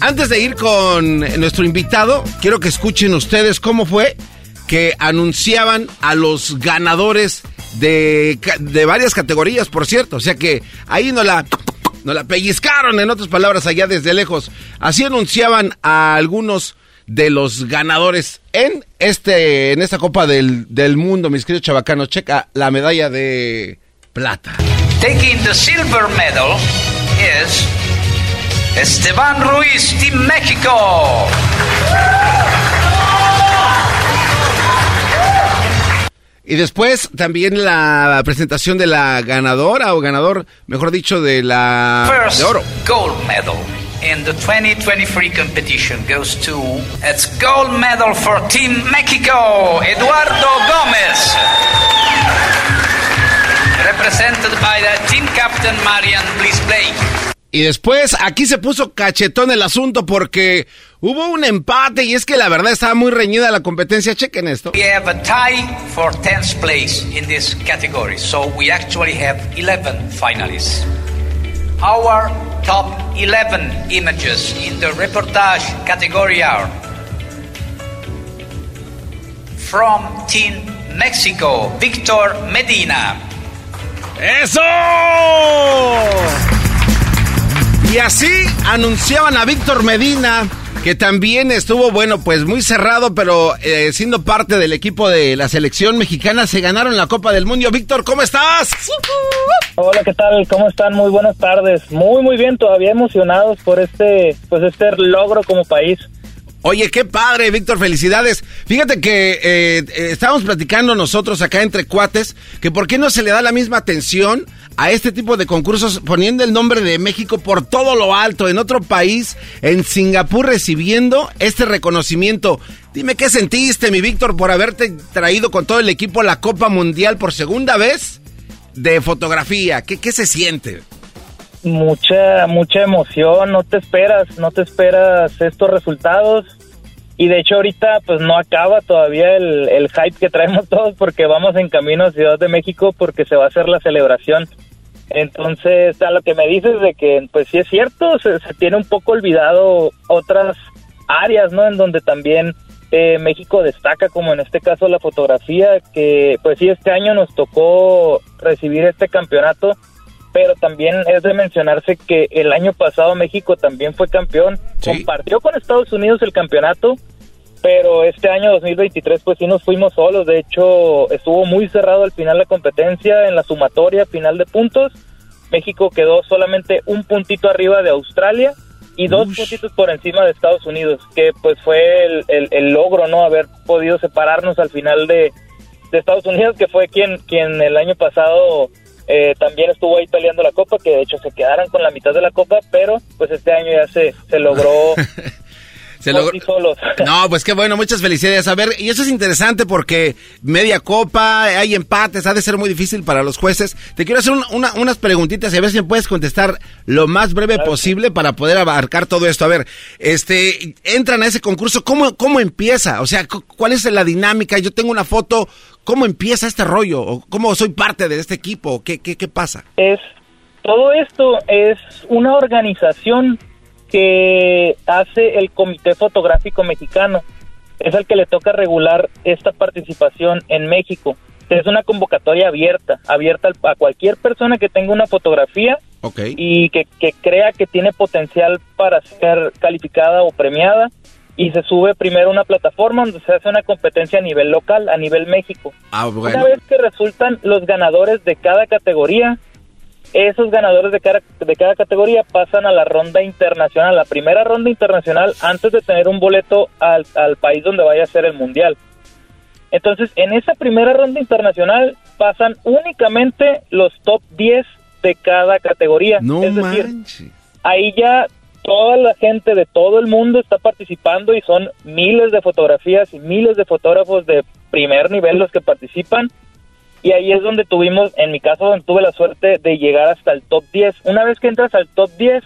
Antes de ir con nuestro invitado, quiero que escuchen ustedes cómo fue que anunciaban a los ganadores de, de varias categorías, por cierto. O sea que ahí no la nos la pellizcaron, en otras palabras, allá desde lejos. Así anunciaban a algunos de los ganadores en este en esta Copa del, del Mundo, mis queridos chavacanos. Checa la medalla de plata. Taking the silver medal is Esteban Ruiz, Team México. Y después también la presentación de la ganadora o ganador, mejor dicho, de la First de oro. gold medal in the 2023 competition goes to it's gold medal for Team Mexico, Eduardo Gómez. Represented by the team captain Marian, please play. Y después aquí se puso cachetón el asunto porque hubo un empate y es que la verdad estaba muy reñida la competencia. Chequen esto. We have a tie for 10th place in this category, so we actually have 11 finalists. Our top 11 images in the reportage category are from Team Mexico, Victor Medina. ¡Eso! Y así anunciaban a Víctor Medina, que también estuvo, bueno, pues muy cerrado, pero eh, siendo parte del equipo de la selección mexicana, se ganaron la Copa del Mundo. Víctor, ¿cómo estás? Hola, ¿qué tal? ¿Cómo están? Muy buenas tardes. Muy, muy bien, todavía emocionados por este, pues este logro como país. Oye, qué padre, Víctor, felicidades. Fíjate que eh, eh, estábamos platicando nosotros acá entre cuates que por qué no se le da la misma atención a este tipo de concursos poniendo el nombre de México por todo lo alto en otro país, en Singapur recibiendo este reconocimiento. Dime qué sentiste, mi Víctor, por haberte traído con todo el equipo a la Copa Mundial por segunda vez de fotografía. ¿Qué, qué se siente? Mucha, mucha emoción, no te esperas, no te esperas estos resultados. Y de hecho ahorita pues no acaba todavía el, el hype que traemos todos porque vamos en camino a Ciudad de México porque se va a hacer la celebración. Entonces, a lo que me dices de que, pues sí es cierto, se, se tiene un poco olvidado otras áreas, ¿no? En donde también eh, México destaca, como en este caso la fotografía, que pues sí, este año nos tocó recibir este campeonato, pero también es de mencionarse que el año pasado México también fue campeón, compartió con Estados Unidos el campeonato, pero este año 2023 pues sí nos fuimos solos, de hecho estuvo muy cerrado al final la competencia en la sumatoria final de puntos, México quedó solamente un puntito arriba de Australia y dos puntitos por encima de Estados Unidos, que pues fue el, el- el logro, ¿no? Haber podido separarnos al final de, de Estados Unidos, que fue quien, quien el año pasado eh, también estuvo ahí peleando la copa, que de hecho se quedaron con la mitad de la copa, pero pues este año ya se, se logró Se por logró- sí solos. No, pues qué bueno, muchas felicidades. A ver, y eso es interesante porque media copa, hay empates, ha de ser muy difícil para los jueces. Te quiero hacer un- una- unas preguntitas y a ver si me puedes contestar lo más breve posible para poder abarcar todo esto. A ver, este, entran a ese concurso, ¿cómo, cómo empieza? O sea, cu- ¿cuál es la dinámica? Yo tengo una foto, ¿cómo empieza este rollo? ¿O ¿Cómo soy parte de este equipo? ¿Qué, qué, qué pasa? es todo esto es una organización que hace el Comité Fotográfico Mexicano. Es el que le toca regular esta participación en México. Es una convocatoria abierta, abierta a cualquier persona que tenga una fotografía y que, que crea que tiene potencial para ser calificada o premiada y se sube primero a una plataforma donde se hace una competencia a nivel local, a nivel México. Ah, Una vez que resultan los ganadores de cada categoría, esos ganadores de cada, de cada categoría pasan a la ronda internacional, la primera ronda internacional antes de tener un boleto al, al país donde vaya a ser el mundial. Entonces, en esa primera ronda internacional pasan únicamente los top 10 de cada categoría. No es decir, manches. ahí ya toda la gente de todo el mundo está participando y son miles de fotografías y miles de fotógrafos de primer nivel los que participan. Y ahí es donde tuvimos, en mi caso, donde tuve la suerte de llegar hasta el top 10. Una vez que entras al top 10,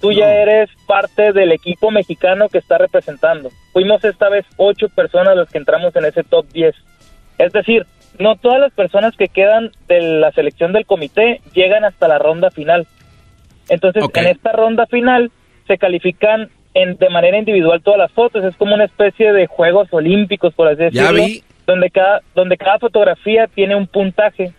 tú ya eres parte del equipo mexicano que está representando. Fuimos esta vez ocho personas los que entramos en ese top 10. Es decir, no todas las personas que quedan de la selección del comité llegan hasta la ronda final. Entonces, en esta ronda final se califican en, de manera individual todas las fotos. Es como una especie de Juegos Olímpicos, por así Ya decirlo, vi. Donde cada donde cada fotografía tiene un puntaje.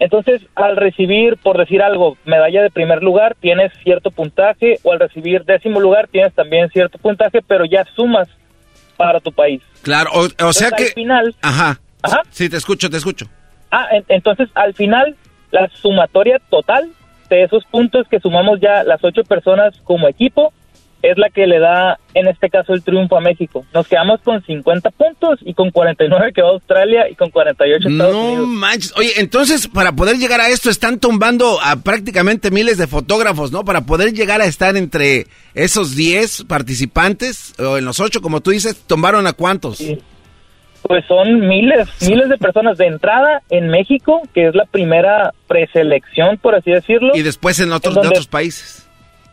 Entonces, al recibir, por decir algo, medalla de primer lugar, tienes cierto puntaje, o al recibir décimo lugar, tienes también cierto puntaje, pero ya sumas para tu país. Claro, o, o sea que... Al final, Ajá. Ajá. Sí, te escucho, te escucho. Ah, en- entonces al final la sumatoria total de esos puntos que sumamos ya las ocho personas como equipo es la que le da en este caso el triunfo a México. Nos quedamos con 50 puntos y con 49 quedó Australia y con 48 Estados No Unidos. manches. Oye, entonces para poder llegar a esto están tumbando a prácticamente miles de fotógrafos, ¿no? Para poder llegar a estar entre esos 10 participantes, o en los 8, como tú dices, ¿tumbaron a cuántos? Pues son miles, miles de personas de entrada en México, que es la primera preselección, por así decirlo. Y después en otros, En de otros países.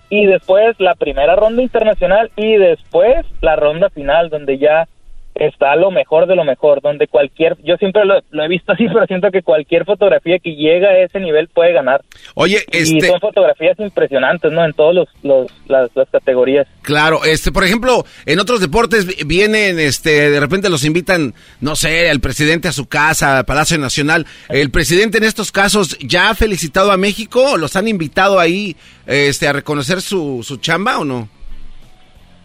Y después la primera ronda internacional y después la ronda final donde ya está lo mejor de lo mejor, donde cualquier, yo siempre lo, lo he visto así, pero siento que cualquier fotografía que llega a ese nivel puede ganar. Oye, Y este... son fotografías impresionantes, ¿no? En todos los, los las, las categorías. Claro, este, por ejemplo, en otros deportes vi- vienen, este, de repente los invitan, no sé, al presidente a su casa, al Palacio Nacional. El presidente en estos casos ya ha felicitado a México, los han invitado ahí, este, a reconocer su, su chamba o no?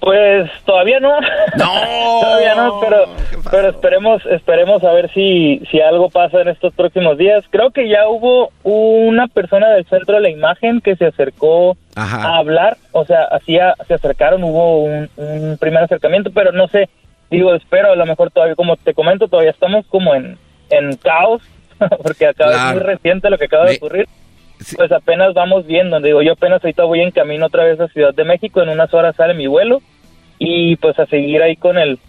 Pues todavía no. No. todavía no, pero, pero esperemos, esperemos a ver si, si algo pasa en estos próximos días. Creo que ya hubo una persona del centro de la imagen que se acercó a hablar, o sea, hacía, se acercaron, hubo un, un primer acercamiento, pero no sé, digo, espero, a lo mejor todavía, como te comento, todavía estamos como en, en caos, porque acaba Claro. es muy reciente lo que acaba de Me- ocurrir. Pues apenas vamos viendo, digo, yo apenas ahorita voy en camino otra vez a Ciudad de México, en unas horas sale mi vuelo y pues a seguir ahí con el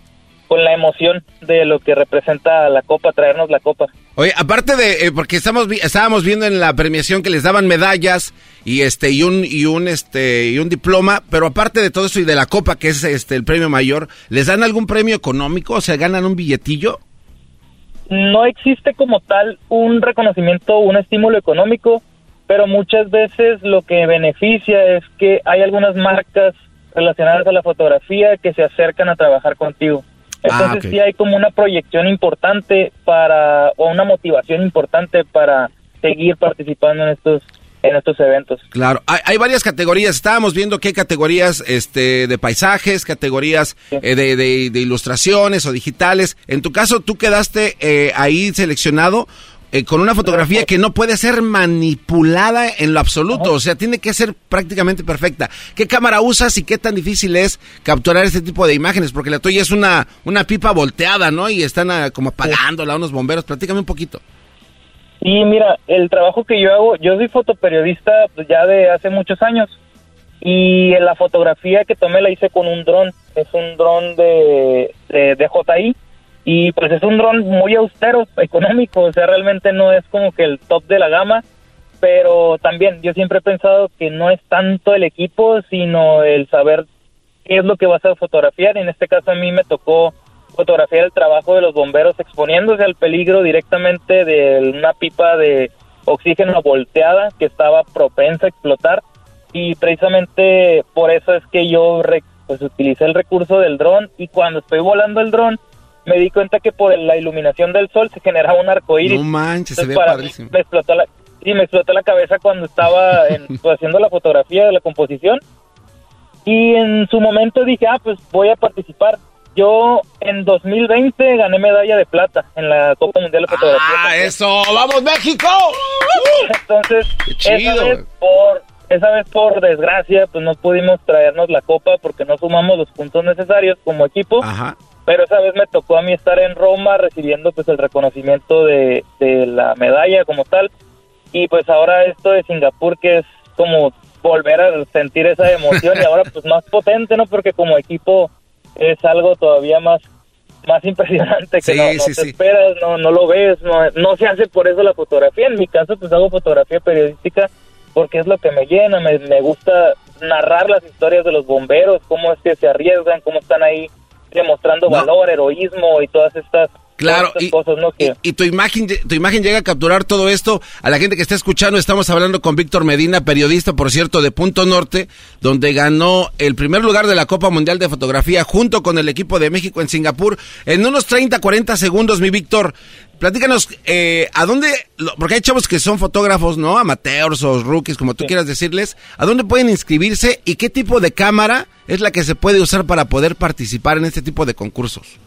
con la emoción de lo que representa la copa, traernos la copa. Oye, aparte de, eh, porque estamos, estábamos viendo en la premiación que les daban medallas y este, y un, y un, este, y un diploma, pero aparte de todo eso y de la copa, que es este, el premio mayor, ¿les dan algún premio económico? O sea, ¿ganan un billetillo? No existe como tal un reconocimiento, un estímulo económico, pero muchas veces lo que beneficia es que hay algunas marcas relacionadas a la fotografía que se acercan a trabajar contigo. Entonces Ah, sí hay como una proyección importante para o una motivación importante para seguir participando en estos en estos eventos. Claro, hay, hay varias categorías. Estábamos viendo que hay categorías este, de paisajes, categorías eh, de, de- de ilustraciones o digitales. En tu caso, tú quedaste eh, ahí seleccionado eh, con una fotografía que no puede ser manipulada en lo absoluto. O sea, tiene que ser prácticamente perfecta. ¿Qué cámara usas y qué tan difícil es capturar este tipo de imágenes? Porque la tuya es una, una pipa volteada, ¿no? Y están ah, como apagándola unos bomberos. Platícame un poquito. Y mira, el trabajo que yo hago, yo soy fotoperiodista pues, ya de hace muchos años y la fotografía que tomé la hice con un dron, es un dron de, de DJI y pues es un dron muy austero, económico, o sea, realmente no es como que el top de la gama, pero también yo siempre he pensado que no es tanto el equipo, sino el saber qué es lo que vas a fotografiar. En este caso a mí me tocó fotografiar el trabajo de los bomberos exponiéndose al peligro directamente de una pipa de oxígeno volteada que estaba propensa a explotar y precisamente por eso es que yo pues utilicé el recurso del dron y cuando estoy volando el dron me di cuenta que por la iluminación del sol se generaba un arco iris. No manches, se ve padrísimo. me explotó la, sí, me explotó la cabeza cuando estaba en- pues, haciendo la fotografía de la composición. Y en su momento dije, ah, pues voy a participar. Yo en 2020 gané medalla de plata en la Copa Mundial de Fotografía. ¡Ah, eso! ¡Vamos, México! Entonces, esa, vez por, esa vez por desgracia, pues no pudimos traernos la copa porque no sumamos los puntos necesarios como equipo. Ajá. Pero esa vez me tocó a mí estar en Roma recibiendo pues el reconocimiento de, de la medalla como tal. Y pues ahora esto de Singapur que es como volver a sentir esa emoción y ahora pues más potente, ¿no? Porque como equipo es algo todavía más más impresionante que Sí, no, no sí, te sí. esperas, no, no lo ves, no, no se hace por eso la fotografía. En mi caso pues hago fotografía periodística porque es lo que me llena, me, me gusta narrar las historias de los bomberos, cómo es que se arriesgan, cómo están ahí demostrando valor, heroísmo y todas estas, Claro, y, cosas, ¿no? Que, y tu imagen tu imagen llega a capturar todo esto. A la gente que está escuchando, estamos hablando con Víctor Medina, periodista, por cierto, de Punto Norte, donde ganó el primer lugar de la Copa Mundial de Fotografía junto con el equipo de México en Singapur. En unos 30, 40 segundos, mi Víctor, platícanos, eh, ¿a dónde? Porque hay chavos que son fotógrafos, ¿no? Amateurs o rookies, como tú quieras decirles. ¿A dónde pueden inscribirse y qué tipo de cámara es la que se puede usar para poder participar en este tipo de concursos?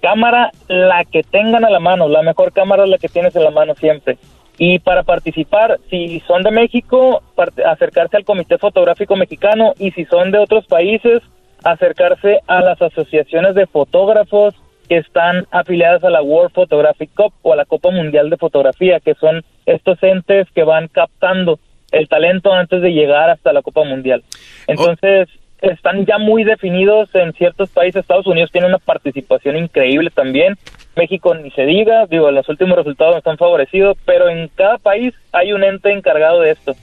cámara la que tengan a la mano, la mejor cámara es la que tienes en la mano siempre. Y para participar, si son de México, acercarse al Comité Fotográfico Mexicano y si son de otros países, acercarse a las asociaciones de fotógrafos que están afiliadas a la World Photographic Cup o a la Copa Mundial de Fotografía, que son estos entes que van captando el talento antes de llegar hasta la Copa Mundial. Entonces, están ya muy definidos en ciertos países. Estados Unidos tiene una participación increíble también. México ni se diga, digo, los últimos resultados están favorecidos, pero en cada país hay un ente encargado de esto.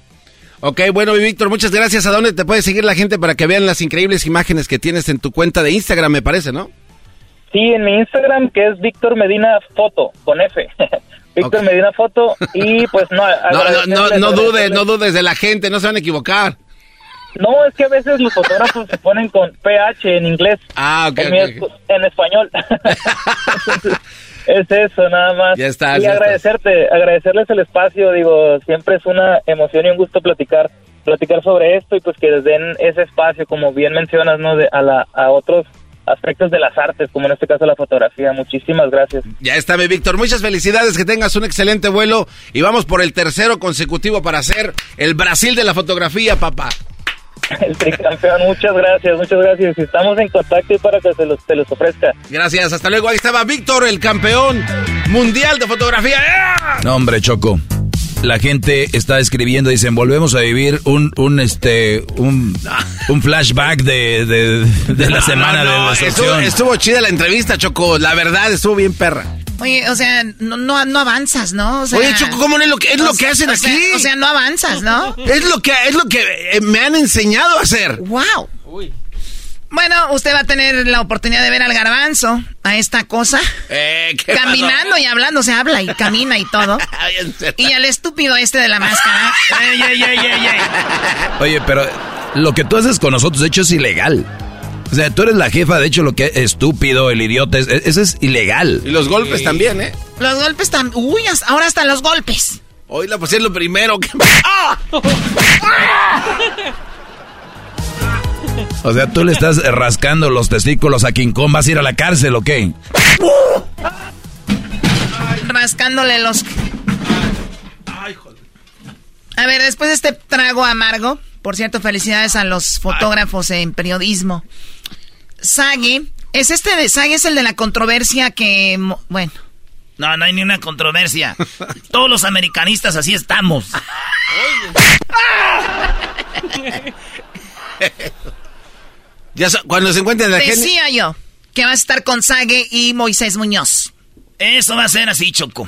Ok, bueno, Víctor, muchas gracias. ¿A dónde te puede seguir la gente para que vean las increíbles imágenes que tienes en tu cuenta de Instagram, me parece, no? Sí, en mi Instagram, que es Víctor Medina Foto, con F. Víctor Medina Foto, y pues no. No, no, no, no dudes, no dudes de la gente, no se van a equivocar. No, es que a veces los fotógrafos se ponen con PH en inglés. Ah, ok, En, español. es eso, nada más. Ya estás, Y ya agradecerte, agradecerles el espacio, digo, siempre es una emoción y un gusto platicar platicar sobre esto y pues que les den ese espacio, como bien mencionas, ¿no? De, a, la, a otros aspectos de las artes, como en este caso la fotografía. Muchísimas gracias. Ya está, mi Víctor. Muchas felicidades, que tengas un excelente vuelo y vamos por el tercero consecutivo para ser el Brasil de la fotografía, papá. El tricampeón, muchas gracias, muchas gracias. Estamos en contacto y para que se los, se los ofrezca. Gracias, hasta luego. Ahí estaba Víctor, el campeón mundial de fotografía. ¡Eh! No, hombre, Choco. La gente está escribiendo, dicen, volvemos a vivir un, un, este, un, un flashback de, de, de la No, semana no, no, de estuvo, destrucción. estuvo chida la entrevista, Choco. La verdad, estuvo bien perra. Oye, o sea, no, no, no avanzas, ¿no? O sea, Oye, Choco, ¿cómo no es lo que, es lo que hacen o sea- aquí? o sea, no avanzas, ¿no? Es lo que, es lo que eh, me han enseñado a hacer. ¡Wow! Bueno, usted va a tener la oportunidad de ver al garbanzo, a esta cosa, Eh, qué caminando y hablando, se habla y camina y todo. y al estúpido este de la máscara. Ey, ey, ey, ey, ey. Oye, pero lo que tú haces con nosotros, de hecho, es ilegal. O sea, tú eres la jefa, de hecho, lo que es estúpido, el idiota, es- eso es ilegal. Y los golpes también, ¿eh? Los golpes también. Uy, hasta- ahora hasta los golpes. Hoy la pues es lo primero que... ¡Ah! O sea, tú le estás rascando los testículos a King Kong, ¿vas a ir a la cárcel o qué? Rascándole los. A ver, después de este trago amargo, por cierto, felicidades a los fotógrafos en periodismo. Sage, es este de Sage, es el de la controversia que. Bueno. No, no hay ni una controversia. Todos los americanistas así estamos. Ya cuando se encuentren la gente... Decía yo que vas a estar con Sage y Moisés Muñoz. Eso va a ser así, Choco.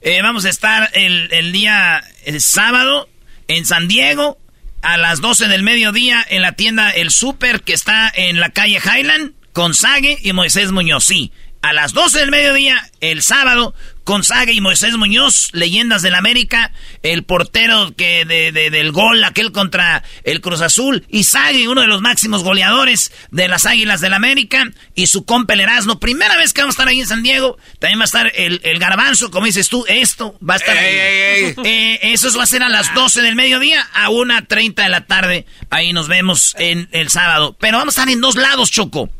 Eh, vamos a estar el, el día el sábado en San Diego a las 12 del mediodía en la tienda El Super que está en la calle Highland con Sage y Moisés Muñoz. Sí, a las 12 del mediodía el sábado con Saga y Moisés Muñoz, leyendas del América, el portero que de, del gol, aquel contra el Cruz Azul, y Saga, uno de los máximos goleadores de las Águilas del América, y su compa el Erasmo. Primera vez que vamos a estar ahí en San Diego, también va a estar el, el garbanzo, como dices tú, esto va a estar ahí. Eh, eso va a ser a las 12 del mediodía, a 1.30 de la tarde, ahí nos vemos en el sábado. Pero vamos a estar en dos lados, Choco.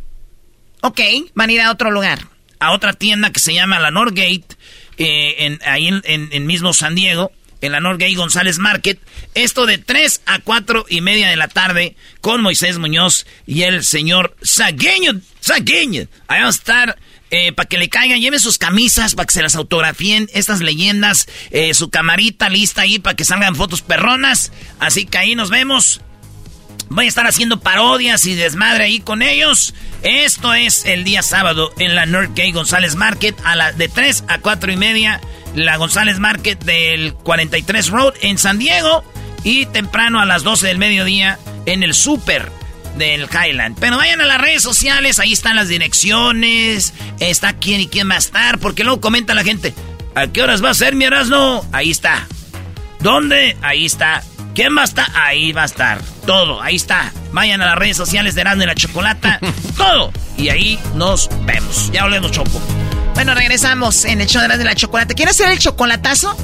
Ok, van a ir a otro lugar, a otra tienda que se llama la Norgate, eh, en, ahí en, en, mismo San Diego, en la Norgate González Market. Esto de 3 a 4 y media de la tarde con Moisés Muñoz y el señor Sagueño. Sagueño. Ahí vamos a estar. Eh, para que le caigan, lleven sus camisas para que se las autografíen, estas leyendas, eh, su camarita lista ahí para que salgan fotos perronas. Así que ahí nos vemos. Voy a estar haciendo parodias y desmadre ahí con ellos. Esto es el día sábado en la Northgate González Market a la de 3 a 4 y media. La González Market del 43 Road en San Diego. Y temprano a las 12 del mediodía en el Super del Highland. Pero vayan a las redes sociales, ahí están las direcciones, está quién y quién va a estar, porque luego comenta la gente, ¿a qué horas va a ser mi Erasmo? Ahí está. ¿Dónde? Ahí está. ¿Quién va a estar? Ahí va a estar. Todo, ahí está. Vayan a las redes sociales de Erasmo y la Chocolata. todo. Y ahí nos vemos. Ya volvemos, Choco. Bueno, regresamos en el show de Erasmo y la Chocolata. ¿Quieres hacer el chocolatazo?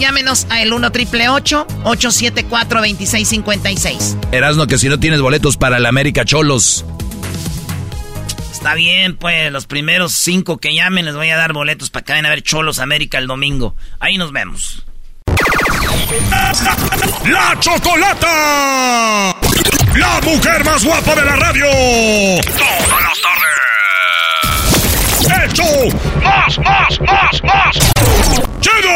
Llámenos al 1 triple 874 2656. Erasmo, que si no tienes boletos para el América Cholos. Está bien, pues los primeros cinco que llamen les voy a dar boletos para que vayan a ver Cholos América el domingo. Ahí nos vemos. ¡La Chocolata! ¡La mujer más guapa de la radio! ¡Todas las tardes! ¡Hecho! ¡Más, más, más, más! ¡Chido!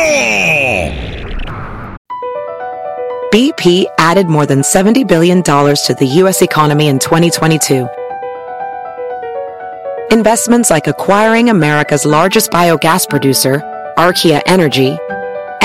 BP added more than $70 billion to the U.S. economy in 2022. Investments like acquiring America's largest biogas producer, Archaea Energy,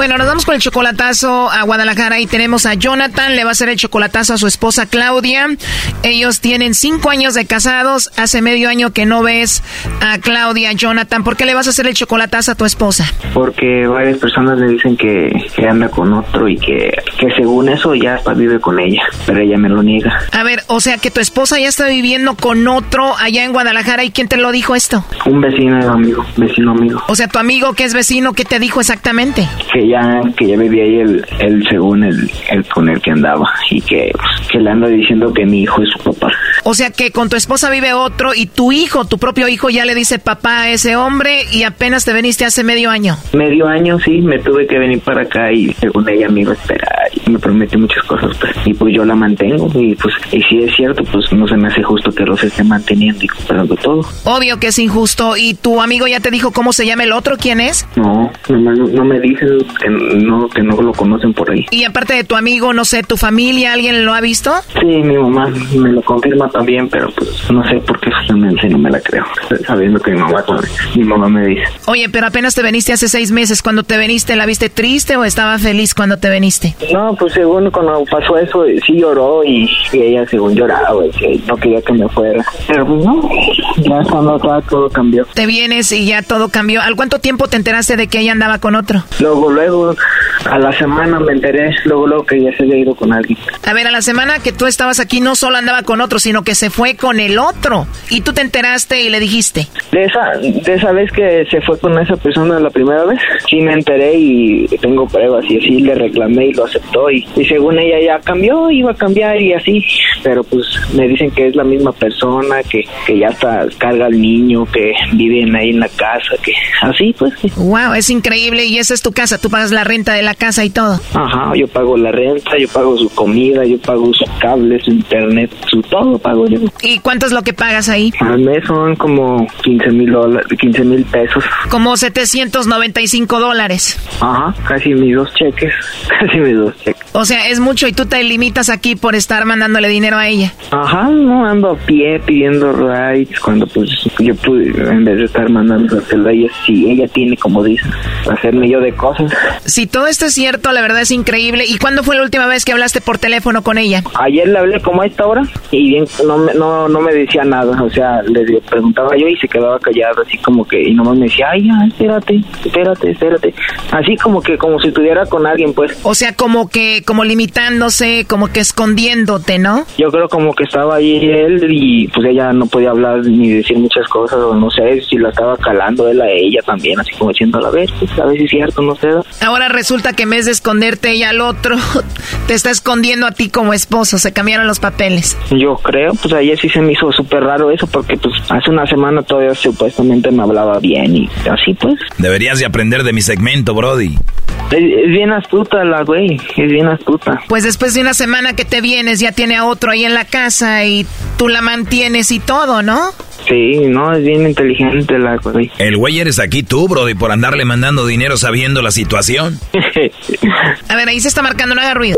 Bueno, nos vamos con el chocolatazo a Guadalajara y tenemos a Jonathan, le va a hacer el chocolatazo a su esposa Claudia. Ellos tienen cinco años de casados, hace medio año que no ves a Claudia, Jonathan. ¿Por qué le vas a hacer el chocolatazo a tu esposa? Porque varias personas le dicen que, anda con otro y que, que según eso ya vive con ella, pero ella me lo niega. A ver, o sea que tu esposa ya está viviendo con otro allá en Guadalajara y ¿quién te lo dijo esto? Un vecino amigo, vecino amigo. O sea, tu amigo que es vecino, ¿qué te dijo exactamente? Que ya, que ya vivía ahí el, el según el, el con el que andaba y que, que le anda diciendo que mi hijo es su papá. O sea que con tu esposa vive otro y tu hijo, tu propio hijo ya le dice papá a ese hombre y apenas te veniste hace medio año. Medio año sí, me tuve que venir para acá y según ella me iba a esperar y me prometió muchas cosas pues, y pues yo la mantengo y pues y si es cierto pues no se me hace justo que los esté manteniendo y comprando todo. Obvio que es injusto y tu amigo ya te dijo cómo se llama el otro, ¿quién es? No, no, no me dicen que no, que no lo conocen por ahí. Y aparte de tu amigo, no sé, tu familia, ¿alguien lo ha visto? Sí, mi mamá me lo confirma también, pero pues no sé por qué solamente no me la creo, sabiendo que mi mamá, mi mamá me dice. Oye, pero apenas te veniste hace seis meses, cuando te veniste, ¿la viste triste o estaba feliz cuando te veniste? No, pues según cuando pasó eso, sí lloró y, ella según lloraba, y que no quería que me fuera. Pero pues no, ya cuando todo, todo cambió. Te vienes y ya todo cambió. ¿Al cuánto tiempo te enteraste de que ella andaba con otro? Luego, luego a la semana me enteré, luego, luego que ya se había ido con alguien. A ver, a la semana que tú estabas aquí no solo andaba con otro, sino que se fue con el otro. Y tú te enteraste y le dijiste. De esa, de esa vez que se fue con esa persona la primera vez, sí me enteré y tengo pruebas y así le reclamé y lo aceptó y, y según ella ya cambió, iba a cambiar y así, pero pues me dicen que es la misma persona, que, que ya está, carga al niño, que viven ahí en la casa, que así pues. Wow, es increíble y esa es tu casa, tú pagas la renta de la casa y todo. Ajá, yo pago la renta, yo pago su comida, yo pago su cable, su internet, su todo pago yo. ¿Y cuánto es lo que pagas ahí? Al mes son como 15 mil dólares, 15 mil pesos. Como 795 dólares. Ajá, casi mis dos cheques, casi mis dos cheques. O sea, es mucho y tú te limitas aquí por estar mandándole dinero a ella. Ajá, no ando a pie pidiendo rides cuando pues yo pude, en vez de estar mandando a ella, si ella tiene, como dice, hacerme yo de cosas. Si todo esto es cierto, la verdad es increíble. ¿Y cuándo fue la última vez que hablaste por teléfono con ella? Ayer le hablé como a esta hora y bien no me, no, no me decía nada, o sea, le preguntaba yo y se quedaba callado, así como que, y nomás me decía, ay, ya, espérate, espérate, espérate. Así como que, como si estuviera con alguien, pues. O sea, como que, como limitándose, como que escondiéndote, ¿no? Yo creo como que estaba ahí él y pues ella no podía hablar ni decir muchas cosas, o no sé si la estaba calando él a ella también, así como diciendo, a ver, pues, a ver si es cierto, no sé. Ahora resulta que en vez de esconderte ella al otro, te está escondiendo a ti como esposo, se cambiaron los papeles. Yo creo, pues ayer sí se me hizo súper raro eso, porque pues hace una semana todavía supuestamente me hablaba bien y así pues. Deberías de aprender de mi segmento, Brody. Es, bien astuta la güey, es bien astuta. Pues después de una semana que te vienes ya tiene a otro ahí en la casa y tú la mantienes y todo, ¿no? Sí, no, es bien inteligente la güey. El güey eres aquí tú, Brody, por andarle mandando dinero sabiendo la situación. a ver, ahí se está marcando, no haga ruido.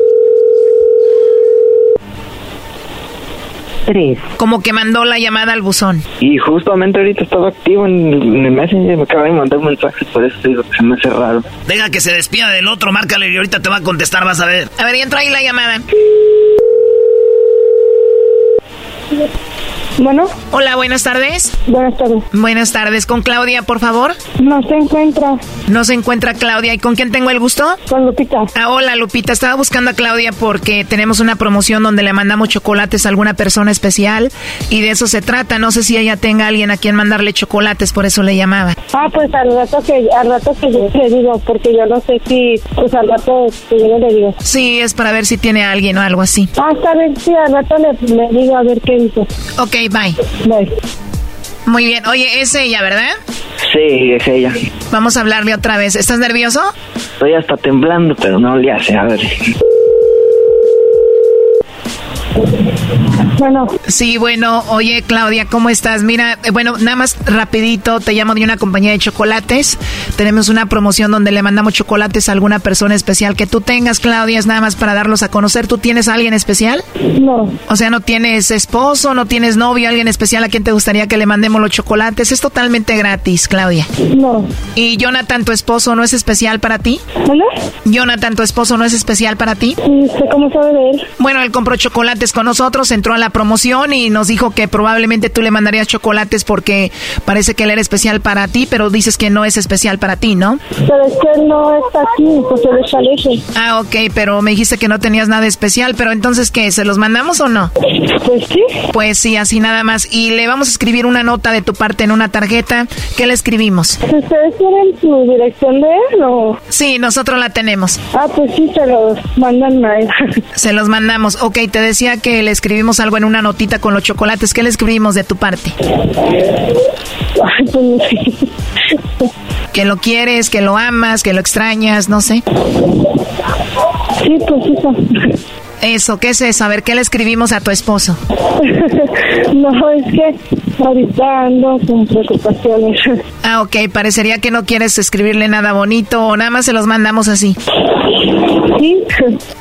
Tres. Como que mandó la llamada al buzón. Y justamente ahorita estaba activo en, en el Messenger, me acaba de mandar un mensaje, por eso digo que se me hace raro. Deja que se despida del otro, márcale y ahorita te va a contestar, vas a ver. A ver, y entra ahí la llamada. Bueno. Hola, buenas tardes. Buenas tardes. Buenas tardes. ¿Con Claudia, por favor? No se encuentra. No se encuentra Claudia. ¿Y con quién tengo el gusto? Con Lupita. Ah, hola, Lupita. Estaba buscando a Claudia porque tenemos una promoción donde le mandamos chocolates a alguna persona especial y de eso se trata. No sé si ella tenga alguien a quien mandarle chocolates, por eso le llamaba. Ah, pues al rato que, al rato que yo le digo, porque yo no sé si, pues al rato que yo le digo. Sí, es para ver si tiene a alguien o algo así. Ah, está bien, sí, al rato le, le digo a ver qué dice. Ok, bye. Bye. Muy bien. Oye, es ella, ¿verdad? Sí, es ella. Vamos a hablarle otra vez. ¿Estás nervioso? Estoy hasta temblando, pero no le hace, a ver. Bueno. Sí, bueno, oye Claudia, ¿cómo estás? Mira, eh, bueno, nada más rapidito, te llamo de una compañía de chocolates. Tenemos una promoción donde le mandamos chocolates a alguna persona especial que tú tengas, Claudia, es nada más para darlos a conocer. ¿Tú tienes a alguien especial? No. O sea, no tienes esposo, no tienes novio, alguien especial a quien te gustaría que le mandemos los chocolates. Es totalmente gratis, Claudia. No. ¿Y Jonathan, tu esposo, no es especial para ti? ¿Hola? Jonathan, tu esposo, no es especial para ti? Cómo sabe de él. Bueno, él compró chocolates con nosotros, entró a la promoción y nos dijo que probablemente tú le mandarías chocolates porque parece que él era especial para ti, pero dices que no es especial para ti, ¿no? Pero es que él no está aquí, pues él está lejos. Ah, ok, pero me dijiste que no tenías nada especial, pero entonces, ¿qué? ¿Se los mandamos o no? Pues sí. Pues sí, así nada más. Y le vamos a escribir una nota de tu parte en una tarjeta. ¿Qué le escribimos? ¿Ustedes tienen su dirección de él o...? Sí, nosotros la tenemos. Ah, pues sí, se los mandan a él. Se los mandamos. Ok, te decía que le escribimos algo en una notita con los chocolates. ¿Qué le escribimos de tu parte? Ay, pues no sé. Que lo quieres, que lo amas, que lo extrañas, no sé. Sí, pues eso. Eso, ¿qué es eso? A ver, ¿qué le escribimos a tu esposo? no, es que ahorita ando con preocupaciones. Ah, ok, parecería que no quieres escribirle nada bonito o nada más se los mandamos así. Sí.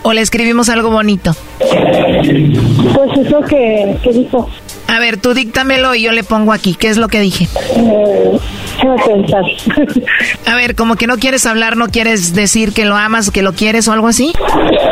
O le escribimos algo bonito. Pues eso que, que dijo. A ver, tú díctamelo y yo le pongo aquí. ¿Qué es lo que dije? Eh, déjame pensar. A ver, como que no quieres hablar, no quieres decir que lo amas o que lo quieres o algo así.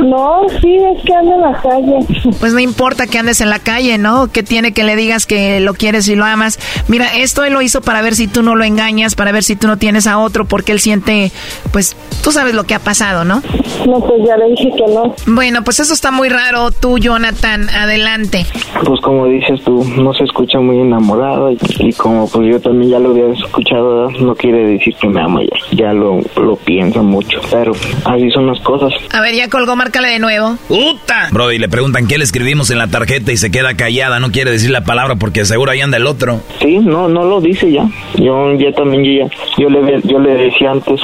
No, sí, es que ando en la calle. Pues no importa que andes en la calle, ¿no? Que tiene que le digas que lo quieres y lo amas. Mira, esto él lo hizo para ver si tú no lo engañas, para ver si tú no tienes a otro, porque él siente, pues, tú sabes lo que ha pasado, ¿no? No, pues ya le dije que no. Bueno, pues eso está muy raro. Tú, Jonathan, adelante. Pues como dices tú, no se escucha muy enamorado y, y como pues yo también ya lo había escuchado, no quiere decir que me ama ya, ya lo, lo piensa mucho, pero así son las cosas. A ver, ya colgó, márcale de nuevo. ¡Puta! Brody, le preguntan qué le escribimos en la tarjeta y se queda callada, no quiere decir la palabra porque seguro ahí anda el otro. Sí, no, no lo dice ya. Yo ya también yo ya, yo le, yo le decía antes,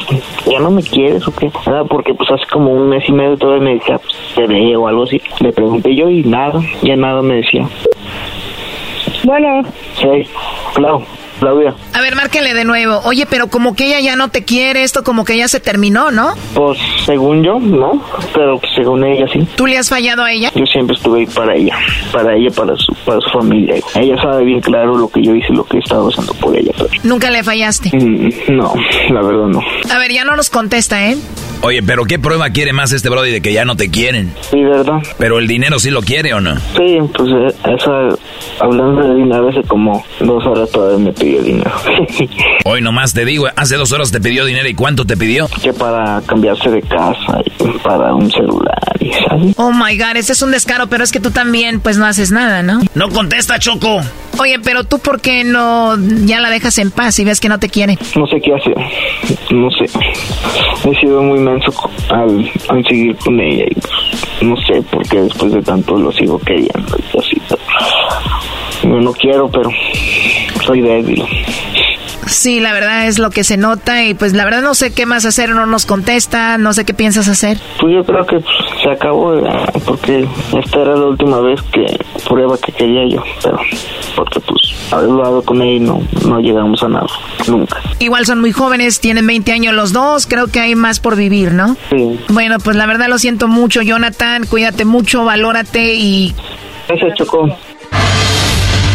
ya no me quieres o qué, ¿verdad? porque pues hace como un mes y medio todavía me decía, pues, te veo o algo así. Le pregunté yo y nada, ya nada me decía. Bueno. Sí, claro. Claudia. A ver, márquele de nuevo. Oye, pero como que ella ya no te quiere, esto como que ya se terminó, ¿no? Pues según yo, no, pero pues, según ella sí. ¿Tú le has fallado a ella? Yo siempre estuve ahí para ella, para ella, para su, para su familia. Ella sabe bien claro lo que yo hice, lo que he estado haciendo por ella. Pero... ¿Nunca le fallaste? Mm, no, la verdad no. A ver, ya no nos contesta, ¿eh? Oye, pero ¿qué prueba quiere más este Brody de que ya no te quieren? Sí, ¿verdad? Pero el dinero sí lo quiere o no? Sí, pues eh, esa, hablando de dinero, hace como dos horas todavía me pidió dinero. Hoy nomás te digo, hace dos horas te pidió dinero y ¿cuánto te pidió? Que para cambiarse de casa y para un celular y ¿sabes? Oh my god, ese es un descaro, pero es que tú también pues no haces nada, ¿no? No contesta, Choco. Oye, pero tú por qué no ya la dejas en paz y ves que no te quiere? No sé qué hacer, no sé. He sido muy menso al, al seguir con ella y pues, no sé por qué después de tanto lo sigo queriendo y así. No quiero, pero soy débil. Sí, la verdad es lo que se nota y pues la verdad no sé qué más hacer, no nos contesta, no sé qué piensas hacer. Pues yo creo que pues, se acabó porque esta era la última vez que prueba que quería yo, pero porque pues haber hablado con ella y no, no llegamos a nada, nunca. Igual son muy jóvenes, tienen 20 años los dos, creo que hay más por vivir, ¿no? Sí. Bueno, pues la verdad lo siento mucho, Jonathan, cuídate mucho, valórate y... Ese chocó.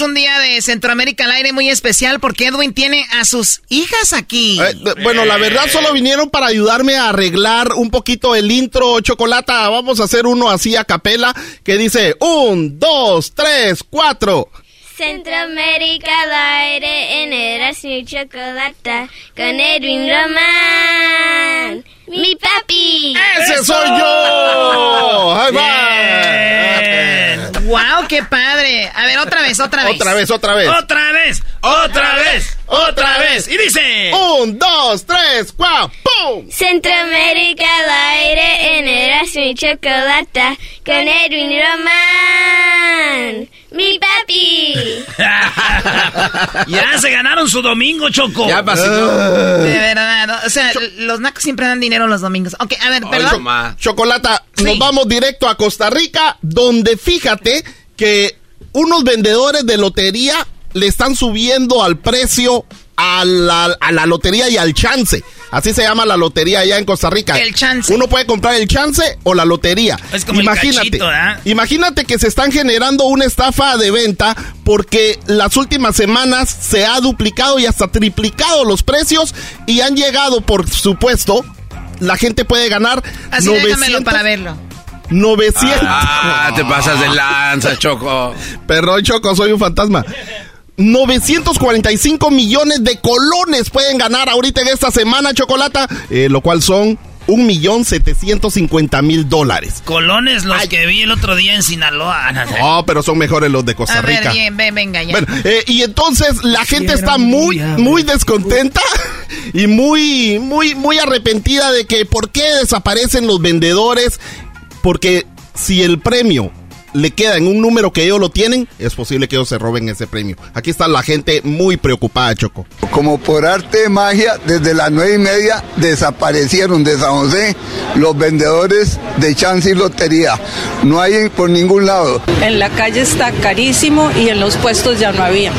es un día de Centroamérica al aire muy especial porque Edwin tiene a sus hijas aquí. Eh, d- bueno, la verdad solo vinieron para ayudarme a arreglar un poquito el intro chocolata. Vamos a hacer uno así a capela que dice un, dos, tres, cuatro. Centroamérica al aire en Erasmo y Chocolata con Edwin Román. Mi papi. ¡Ese soy yo! ¡Ahí va! ¡Wow, qué padre! A ver, otra vez, otra vez. Otra vez, otra vez. Otra vez, otra vez, otra vez. Y dice... Un, dos, tres, cuatro, ¡pum! Centroamérica al aire en Erasmo y Chocolata con Edwin Román. Mi papi. ya se ganaron su domingo, Choco. Ya pasó. De verdad, o sea, los nacos siempre dan dinero los domingos. Ok, a ver, perdón. Chocolata, nos vamos directo a Costa Rica, donde fíjate que unos vendedores de lotería le están subiendo al precio a la, a la lotería y al chance. Así se llama la lotería allá en Costa Rica. El chance. Uno puede comprar el chance o la lotería. Es como el imagínate, cachito, ¿verdad? imagínate que se están generando una estafa de venta porque las últimas semanas se ha duplicado y hasta triplicado los precios y han llegado, por supuesto, la gente puede ganar Así 900 déjamelo para verlo. 900. Ah, te pasas de lanza, Choco. Perdón, Choco, soy un fantasma. 945 millones de colones pueden ganar ahorita en esta semana, Chocolata, eh, lo cual son un millón setecientos cincuenta mil dólares. Colones los que vi el otro día en Sinaloa. No, pero son mejores los de Costa A ver, Rica. bien, ven, venga ya. Bueno, eh, y entonces la gente está muy, muy descontenta y muy, muy, muy arrepentida de que por qué desaparecen los vendedores, porque si el premio le queda en un número que ellos lo tienen, es posible que ellos se roben ese premio. Aquí está la gente muy preocupada, Choco. Como por arte de magia, desde las nueve y media desaparecieron de San José los vendedores de chance y lotería. No hay por ningún lado. En la calle está carísimo y en los puestos ya no había.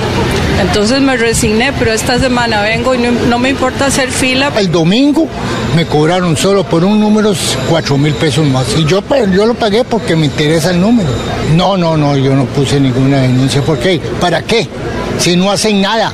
Entonces me resigné, pero esta semana vengo y no, no me importa hacer fila. El domingo me cobraron solo por un número cuatro mil pesos más. Y yo, pues, yo lo pagué porque me interesa el número. No, no, no, yo no puse ninguna denuncia. ¿Por qué? ¿Para qué? Si no hacen nada.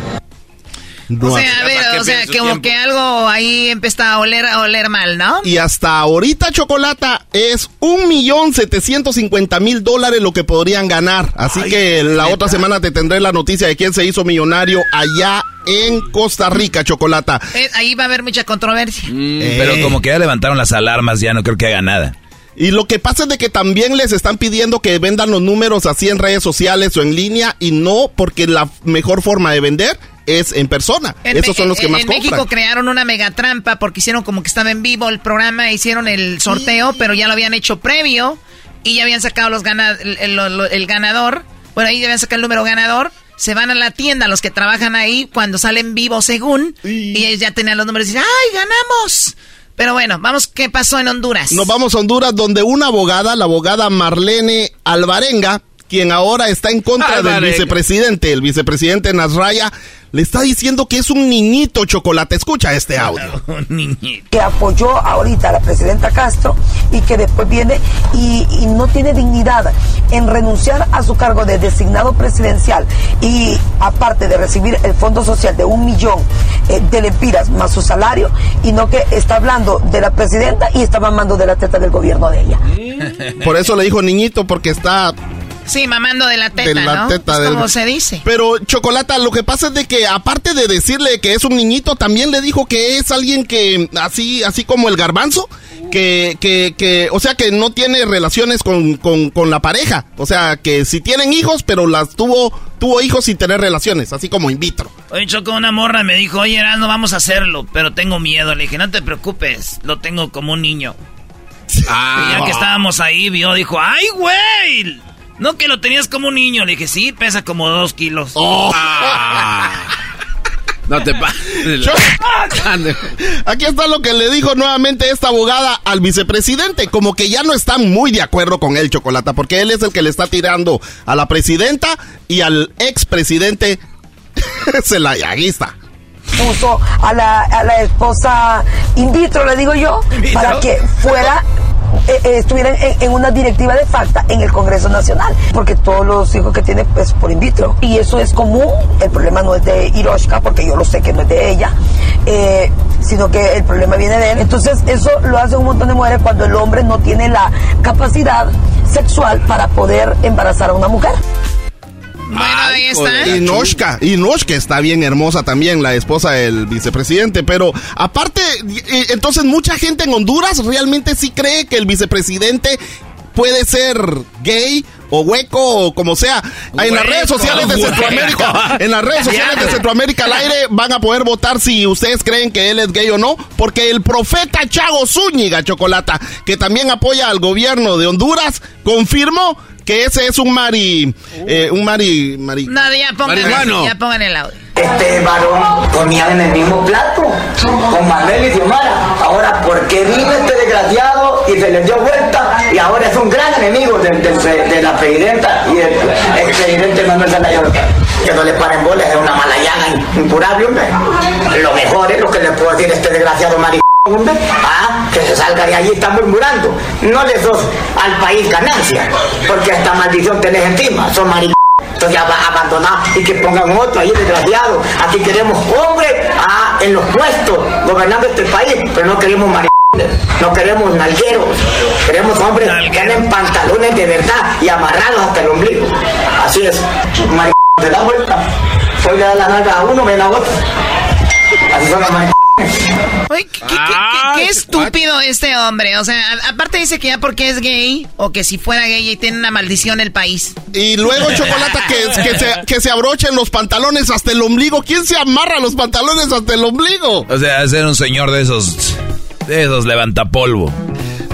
o sea, a ver, o sea, como que algo ahí empieza a oler, a oler mal, ¿no? Y hasta ahorita, Chocolata, es un millón setecientos cincuenta mil dólares lo que podrían ganar. Así que la otra semana te tendré la noticia de quién se hizo millonario allá en Costa Rica, Chocolata. Eh, ahí va a haber mucha controversia. Mm, Pero como que ya levantaron las alarmas, ya no creo que haga nada. Y lo que pasa es de que también les están pidiendo que vendan los números así en redes sociales o en línea y no porque la mejor forma de vender es en persona. En Esos son los que en- más en compran. México crearon una mega trampa porque hicieron como que estaba en vivo el programa, hicieron el sorteo, pero ya lo habían hecho previo y ya habían sacado los gana- el, el- el ganador. Bueno, ahí deben sacar el número ganador. Se van a la tienda los que trabajan ahí cuando salen vivo según y ellos ya tenían los números y dicen, ¡ay, ganamos! Pero bueno, vamos, ¿qué pasó en Honduras? Nos vamos a Honduras donde una abogada, la abogada Marlene Alvarenga, quien ahora está en contra del vicepresidente, el vicepresidente Nasraya, le está diciendo que es un niñito chocolate. Escucha este audio. que apoyó ahorita a la presidenta Castro y que después viene y, y no tiene dignidad en renunciar a su cargo de designado presidencial y aparte de recibir el fondo social de un millón eh, de lempiras más su salario y no que está hablando de la presidenta y está mamando de la teta del gobierno de ella. Por eso le dijo niñito, porque está Sí, mamando de la teta, de la ¿no? teta Es del- como se dice. Pero Chocolata, lo que pasa es de que aparte de decirle que es un niñito, también le dijo que es alguien que así así como el garbanzo, que que que o sea que no tiene relaciones con, con, con la pareja, o sea que si tienen hijos, pero las tuvo tuvo hijos sin tener relaciones, así como in vitro. Oye, Choco, una morra me dijo, oye, no vamos a hacerlo, pero tengo miedo. Le dije, no te preocupes, lo tengo como un niño. Ah. Y ya que estábamos ahí, vio, dijo, ¡ay, güey! No que lo tenías como un niño. Le dije, sí, pesa como dos kilos. No te pases. Aquí está lo que le dijo nuevamente esta abogada al vicepresidente, como que ya no están muy de acuerdo con él, Chocolata, porque él es el que le está tirando a la presidenta y al expresidente está. puso a la, a la esposa in vitro, le digo yo, para que fuera, eh, eh, estuviera en, una directiva de facta en el Congreso Nacional, porque todos los hijos que tiene pues por in vitro. Y eso es común, el problema no es de Hiroshika, porque yo lo sé que no es de ella, eh, sino que el problema viene de él. Entonces eso lo hace un montón de mujeres cuando el hombre no tiene la capacidad sexual para poder embarazar a una mujer. Bueno, ahí está. Y Noshka, y Noshka está bien hermosa también, la esposa del vicepresidente, pero aparte, eh, entonces mucha gente en Honduras realmente sí cree que el vicepresidente puede ser gay o hueco o como sea. en las redes sociales de hueco. Centroamérica, en las redes sociales de Centroamérica al aire van a poder votar si ustedes creen que él es gay o no, porque el profeta Chago Zúñiga Chocolata, que también apoya al gobierno de Honduras, confirmó que ese es un mari, eh, un mari, mari, No, ya pongan, Marihuano. ya pongan el audio. Este varón comían en el mismo plato con Manuel y Xiomara. Ahora, ¿por qué vino este desgraciado y se le dio vuelta y ahora es un gran enemigo de, de- de la presidenta y el expresidente Manuel Zelaya López? que no le paren bolas es una mala llaga incurable, hombre. Lo mejor es lo que le puedo decir a este desgraciado hombre. Ah, que se salga de allí está murmurando. No le dos al país ganancia, porque esta maldición tenés encima, son maricón. Entonces ya abandonado y que pongan otro ahí desgraciado. Aquí queremos hombres ah, en los puestos gobernando este país, pero no queremos maricones. No queremos nalgueros, queremos hombres que anden pantalones de verdad y amarrados hasta el ombligo. Así es, maricones se da vuelta. Hoy le da la nalga a uno, me da otra. Así son maricones. Oye, qué, qué- qué- qué estúpido este hombre. O sea, a- aparte dice que ya porque es gay, o que si fuera gay y tiene una maldición el país. Y luego, Chocolata, que, que, se, que se abrochen los pantalones hasta el ombligo. ¿Quién se amarra los pantalones hasta el ombligo? O sea, ser un señor de esos, de esos levantapolvo.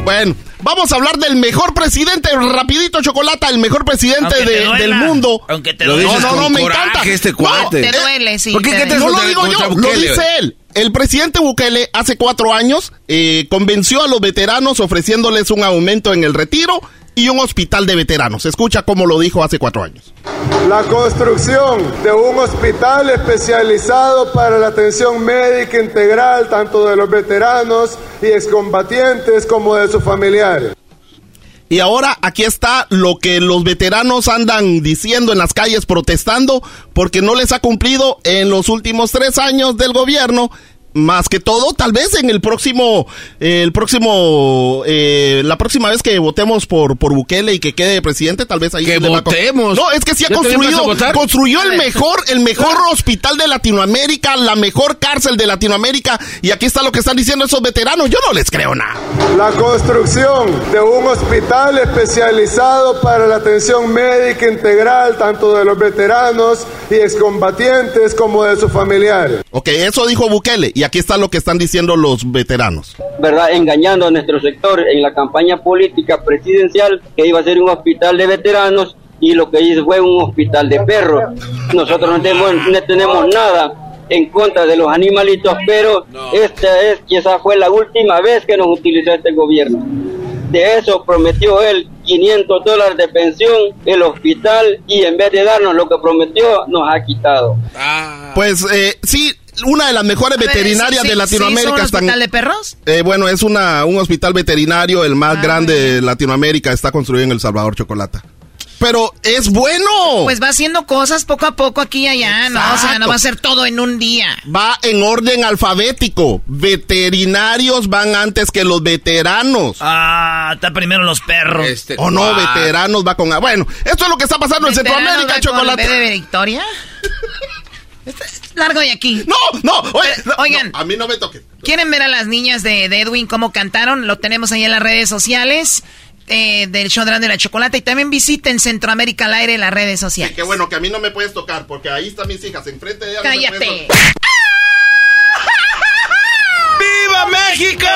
Bueno, vamos a hablar del mejor presidente, rapidito, Chocolata, el mejor presidente te de- duela. del mundo. Aunque te no, duela. no, no, con me coraje encanta. este No, cuate. Te eh, duele, sí. ¿por qué? te ¿Qué te duele. no lo digo yo, lo dice él. El presidente Bukele hace cuatro años eh, convenció a los veteranos ofreciéndoles un aumento en el retiro y un hospital de veteranos. Escucha cómo lo dijo hace cuatro años. La construcción de un hospital especializado para la atención médica integral tanto de los veteranos y excombatientes como de sus familiares. Y ahora aquí está lo que los veteranos andan diciendo en las calles protestando porque no les ha cumplido en los últimos tres años del gobierno. Más que todo, tal vez en el próximo, eh, el próximo, eh, la próxima vez que votemos por, por Bukele y que quede presidente, tal vez ahí Que votemos. No, es que sí ha ¿Ya te construido, construyó el mejor, el mejor hospital de Latinoamérica, la mejor cárcel de Latinoamérica. Y aquí está lo que están diciendo esos veteranos. Yo no les creo nada. La construcción de un hospital especializado para la atención médica integral tanto de los veteranos y excombatientes como de sus familiares. Ok, eso dijo Bukele. Y aquí está lo que están diciendo los veteranos. ¿verdad? Engañando a nuestro sector en la campaña política presidencial que iba a ser un hospital de veteranos y lo que hizo fue un hospital de perros. Nosotros no tenemos, no tenemos nada en contra de los animalitos, pero esta es quizás fue la última vez que nos utilizó este gobierno. De eso prometió él 500 dólares de pensión, el hospital, y en vez de darnos lo que prometió, nos ha quitado. Pues eh, sí, una de las mejores ver, veterinarias ¿sí- de Latinoamérica sí hizo un están. hospital de perros? Eh, bueno, es una, un hospital veterinario, el Ah, más grande de Latinoamérica, está construido en El Salvador, Chocolata. Pero es bueno. Pues va haciendo cosas poco a poco aquí y allá, ¿no? O sea, no va a ser todo en un día. Va en orden alfabético. Veterinarios van antes que los veteranos. Ah, está primero los perros. Este, o no, ah, veteranos va con... Bueno, esto es lo que está pasando en ¿Veteranos Centroamérica. B de Victoria? Largo de aquí. No, no, oye, Pero, oigan. no, a mí no me toques. ¿Quieren ver a las niñas de, de Edwin cómo cantaron? Lo tenemos ahí en las redes sociales eh, del show de la Chocolata. Y también visiten Centroamérica al aire en las redes sociales. Qué bueno que a mí no me puedes tocar, porque ahí están mis hijas, enfrente de ellas. Cállate. ¡Viva México!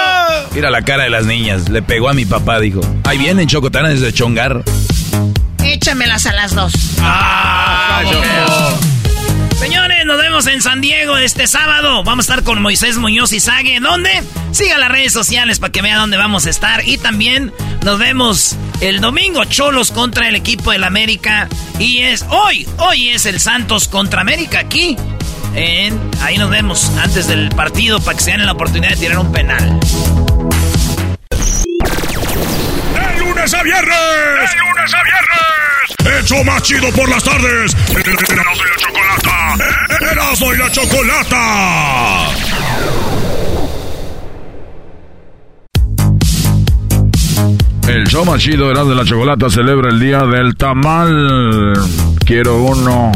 Mira la cara de las niñas. Le pegó a mi papá, dijo. Ahí vienen chocotanes de chongar. Échamelas a las dos. Ah, Señores, nos vemos en San Diego este sábado. Vamos a estar con Moisés Muñoz y Sague. ¿Dónde? Siga las redes sociales para que vea dónde vamos a estar. Y también nos vemos el domingo Cholos contra el equipo del América. Y es hoy, hoy es el Santos contra América aquí. En, ahí nos vemos antes del partido para que se den la oportunidad de tirar un penal. ¡De lunes a viernes! ¡De lunes a viernes! ¡Hecho más chido por las tardes! ¡Erasmo y la Chocolata! ¡Erasmo y la Chocolata! El show más chido Erasmo de la Chocolata celebra el día del tamal. Quiero uno.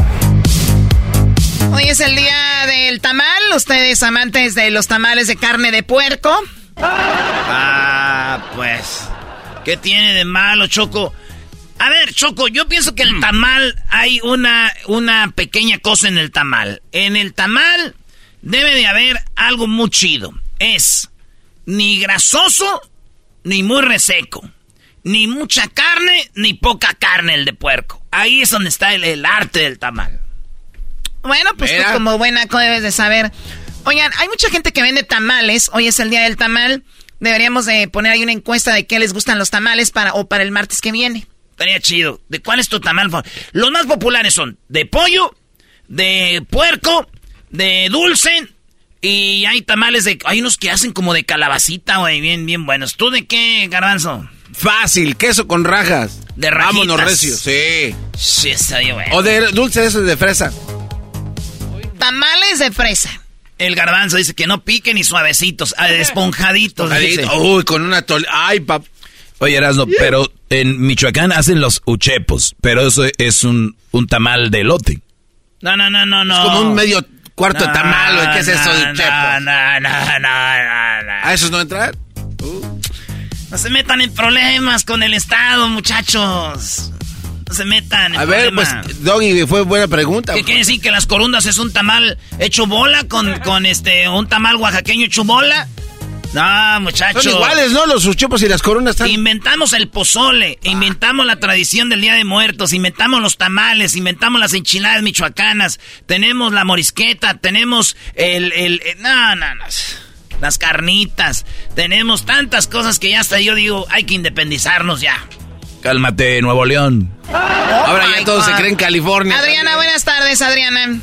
Hoy es el día del tamal. Ustedes amantes de los tamales de carne de puerco. Ah, pues. ¿Qué tiene de malo, Choco? A ver, Choco, yo pienso que el tamal hay una, una pequeña cosa en el tamal. En el tamal debe de haber algo muy chido. Es ni grasoso ni muy reseco. Ni mucha carne ni poca carne el de puerco. Ahí es donde está el, el arte del tamal. Bueno, pues tú como buena debes de saber. Oigan, hay mucha gente que vende tamales. Hoy es el día del tamal. Deberíamos de poner ahí una encuesta de qué les gustan los tamales para o para el martes que viene. Estaría chido. ¿De cuál es tu tamal? Los más populares son de pollo, de puerco, de dulce y hay tamales de... Hay unos que hacen como de calabacita, güey, bien, bien buenos. ¿Tú de qué, garbanzo? Fácil, queso con rajas. De rajitas. Vámonos, recio, sí. Sí, está bien, güey. O de dulce esos de fresa. Tamales de fresa. El garbanzo dice que no piquen ni suavecitos, esponjaditos. dice. Uy, con una tol... Ay, pap... Oye, Erasno, pero en Michoacán hacen los uchepos, pero eso es un, un tamal de lote. No, no, no, no, no. Es como un medio cuarto de tamal, güey. ¿Qué es eso de uchepos? No, no, no, no, no. ¿A esos no entran? No se metan en problemas con el Estado, muchachos. No se metan en A ver, problemas. pues, Doggy, fue buena pregunta. ¿Qué quiere decir que las corundas es un tamal hecho bola con, con este un tamal oaxaqueño hecho bola? No, muchachos. Son iguales, ¿no? Los uchepos y las coronas están... Inventamos el pozole, inventamos la tradición del Día de Muertos, inventamos los tamales, inventamos las enchiladas michoacanas, tenemos la morisqueta, tenemos el... el, el- no, no, no. Las carnitas, tenemos tantas cosas que ya hasta yo digo, hay que independizarnos ya. Cálmate, Nuevo León. Ahora ya todos se creen California. Adriana, buenas tardes, Adriana.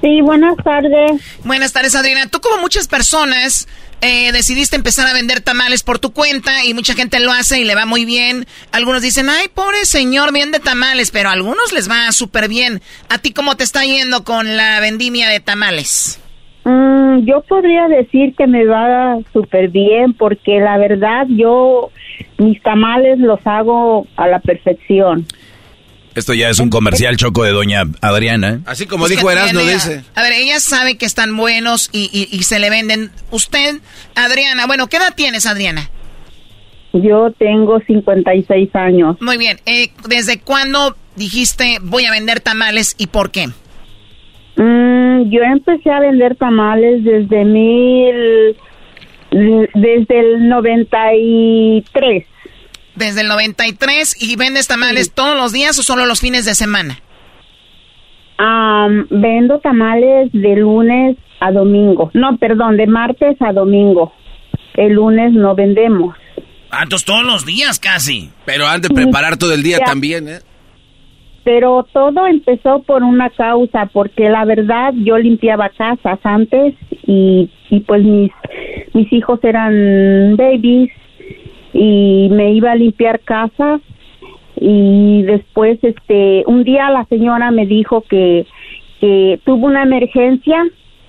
Sí, buenas tardes. Buenas tardes, Adriana. Tú como muchas personas eh, decidiste empezar a vender tamales por tu cuenta y mucha gente lo hace y le va muy bien. Algunos dicen, ay, pobre señor, vende tamales, pero a algunos les va súper bien. ¿A ti cómo te está yendo con la vendimia de tamales? Mm, yo podría decir que me va súper bien porque la verdad yo mis tamales los hago a la perfección. Esto ya es un comercial choco de doña Adriana. ¿eh? Así como Pues dijo Erasmo, dice. A ver, ella sabe que están buenos y, y- y se le venden. Usted, Adriana, bueno, ¿qué edad tienes, Adriana? Yo tengo 56 años. Muy bien. eh, ¿Desde cuándo dijiste voy a vender tamales y por qué? Mm, yo empecé a vender tamales desde mil desde el 93. Desde el 93 y vendes tamales todos los días o solo los fines de semana? Am, vendo tamales de lunes a domingo. No, perdón, de martes a domingo. El lunes no vendemos. Ah, entonces todos los días casi. Pero han de preparar todo el día Ya. también, ¿eh? Pero todo empezó por una causa, porque la verdad yo limpiaba casas antes y, y pues mis, mis hijos eran babies y me iba a limpiar casas y después este un día la señora me dijo que, que tuvo una emergencia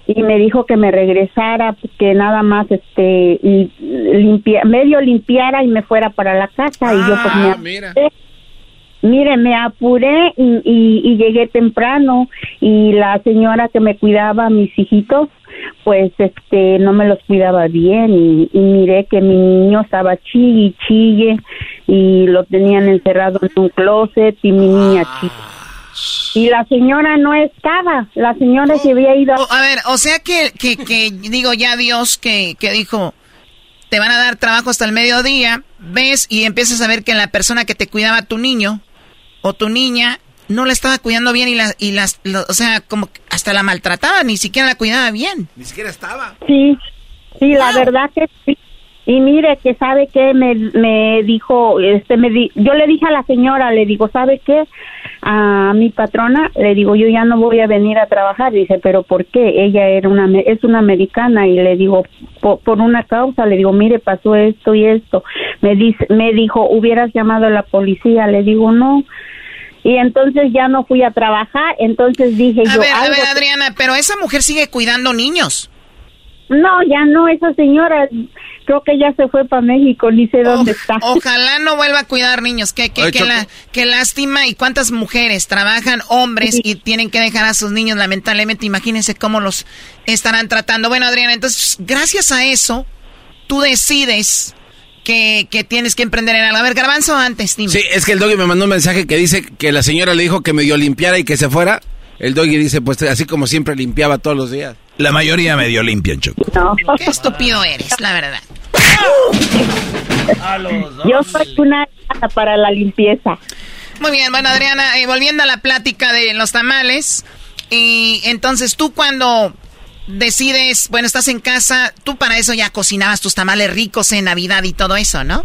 y me dijo que me regresara que nada más este y limpia, medio limpiara y me fuera para la casa. Y yo pues me Ah, mira. Mire, me apuré y, y- y llegué temprano y la señora que me cuidaba a mis hijitos, pues este no me los cuidaba bien y, y miré que mi niño estaba chille y chille y lo tenían encerrado en un closet y mi niña chille. Y la señora no estaba, la señora se había ido a... A ver, o sea que, que, que digo ya Dios que, que dijo, te van a dar trabajo hasta el mediodía, ves y empiezas a ver que la persona que te cuidaba tu niño o tu niña no la estaba cuidando bien y la, y las, lo- o sea, como que hasta la maltrataba, ni siquiera la cuidaba bien. Ni siquiera estaba. Sí, sí, la verdad que sí. Y mire que sabe que me, me dijo, este, me di, yo le dije a la señora, le digo, ¿sabe qué? A mi patrona, le digo, yo ya no voy a venir a trabajar. Dice, pero ¿por qué? Ella era una, me- es una americana y le digo, por, por una causa, le digo, mire, pasó esto y esto. Me dice, me dijo, hubieras llamado a la policía. Le digo, no. Y entonces ya no fui a trabajar. Entonces dije A yo, ver, a ver, Adriana, pero esa mujer sigue cuidando niños. no, ya no, esa señora, creo que ya se fue para México, ni sé dónde está. Ojalá no vuelva a cuidar niños. Qué, qué, Ay, qué la- qué lástima. ¿Y cuántas mujeres trabajan hombres y tienen que dejar a sus niños? Lamentablemente, imagínense cómo los estarán tratando. Bueno, Adriana, entonces, gracias a eso, tú decides que, que tienes que emprender en algo. A ver, Garbanzo, antes, dime. Sí, es que el doggy me mandó un mensaje que dice que la señora le dijo que medio limpiara y que se fuera. El doggy dice, pues así como siempre limpiaba todos los días. La mayoría medio limpian, Choco. Qué estúpido eres, la verdad. Yo soy una para la limpieza. Muy bien, bueno, Adriana, eh, volviendo a la plática de los tamales. Y entonces tú cuando decides, bueno, estás en casa, tú para eso ya cocinabas tus tamales ricos en Navidad y todo eso, ¿no?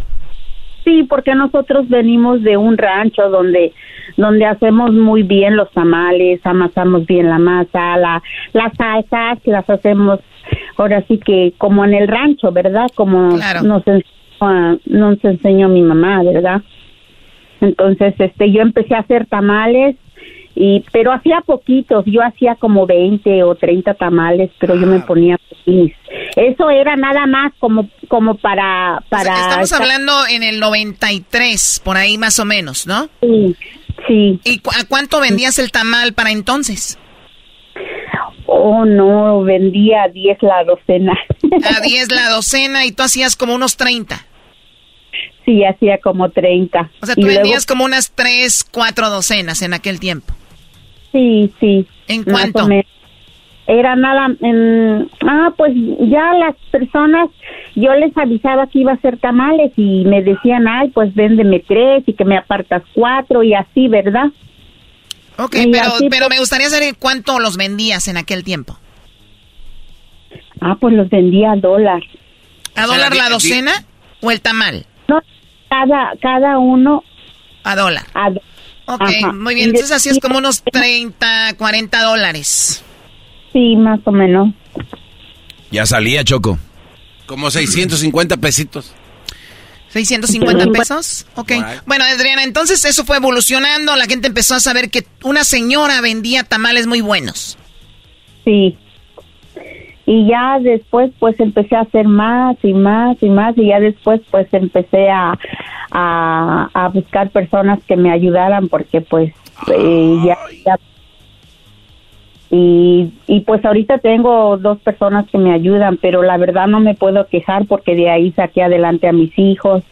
Sí, porque nosotros venimos de un rancho donde donde hacemos muy bien los tamales, amasamos bien la masa, la, las salsas las hacemos ahora sí que como en el rancho, ¿verdad? Como nos, enseñó, nos enseñó mi mamá, ¿verdad? Entonces, este, yo empecé a hacer tamales y pero hacía poquitos, yo hacía como 20 o 30 tamales, pero yo me ponía feliz. Eso era nada más como como para para Estamos hablando en el 93, por ahí más o menos, ¿no? Sí. Sí. ¿Y a cuánto vendías el tamal para entonces? Oh, no, vendía a 10 la docena. A 10 la docena y tú hacías como unos 30. Sí, hacía como 30. O sea, tú vendías como unas 3, 4 docenas en aquel tiempo. Sí, sí. ¿En cuánto? Era nada, en, ah, pues ya las personas, yo les avisaba que iba a hacer tamales y me decían, ay, pues véndeme tres y que me apartas cuatro y así, ¿verdad? Ok, pero, pero me gustaría saber cuánto los vendías en aquel tiempo. Ah, pues los vendía a dólar. ¿A dólar la docena o el tamal? No, cada, cada uno. A dólar. A Ok, muy bien. Entonces así es como unos 30, 40 dólares. Sí, más o menos. Ya salía, Choco. Como 650 pesitos. 650 pesos. Ok. Bueno, Adriana, entonces eso fue evolucionando. La gente empezó a saber que una señora vendía tamales muy buenos. Sí. Y ya después pues empecé a hacer más y más y más y ya después pues empecé a, a, buscar personas que me ayudaran porque pues eh, ya, y, y pues ahorita tengo dos personas que me ayudan, pero la verdad no me puedo quejar porque de ahí saqué adelante a mis hijos.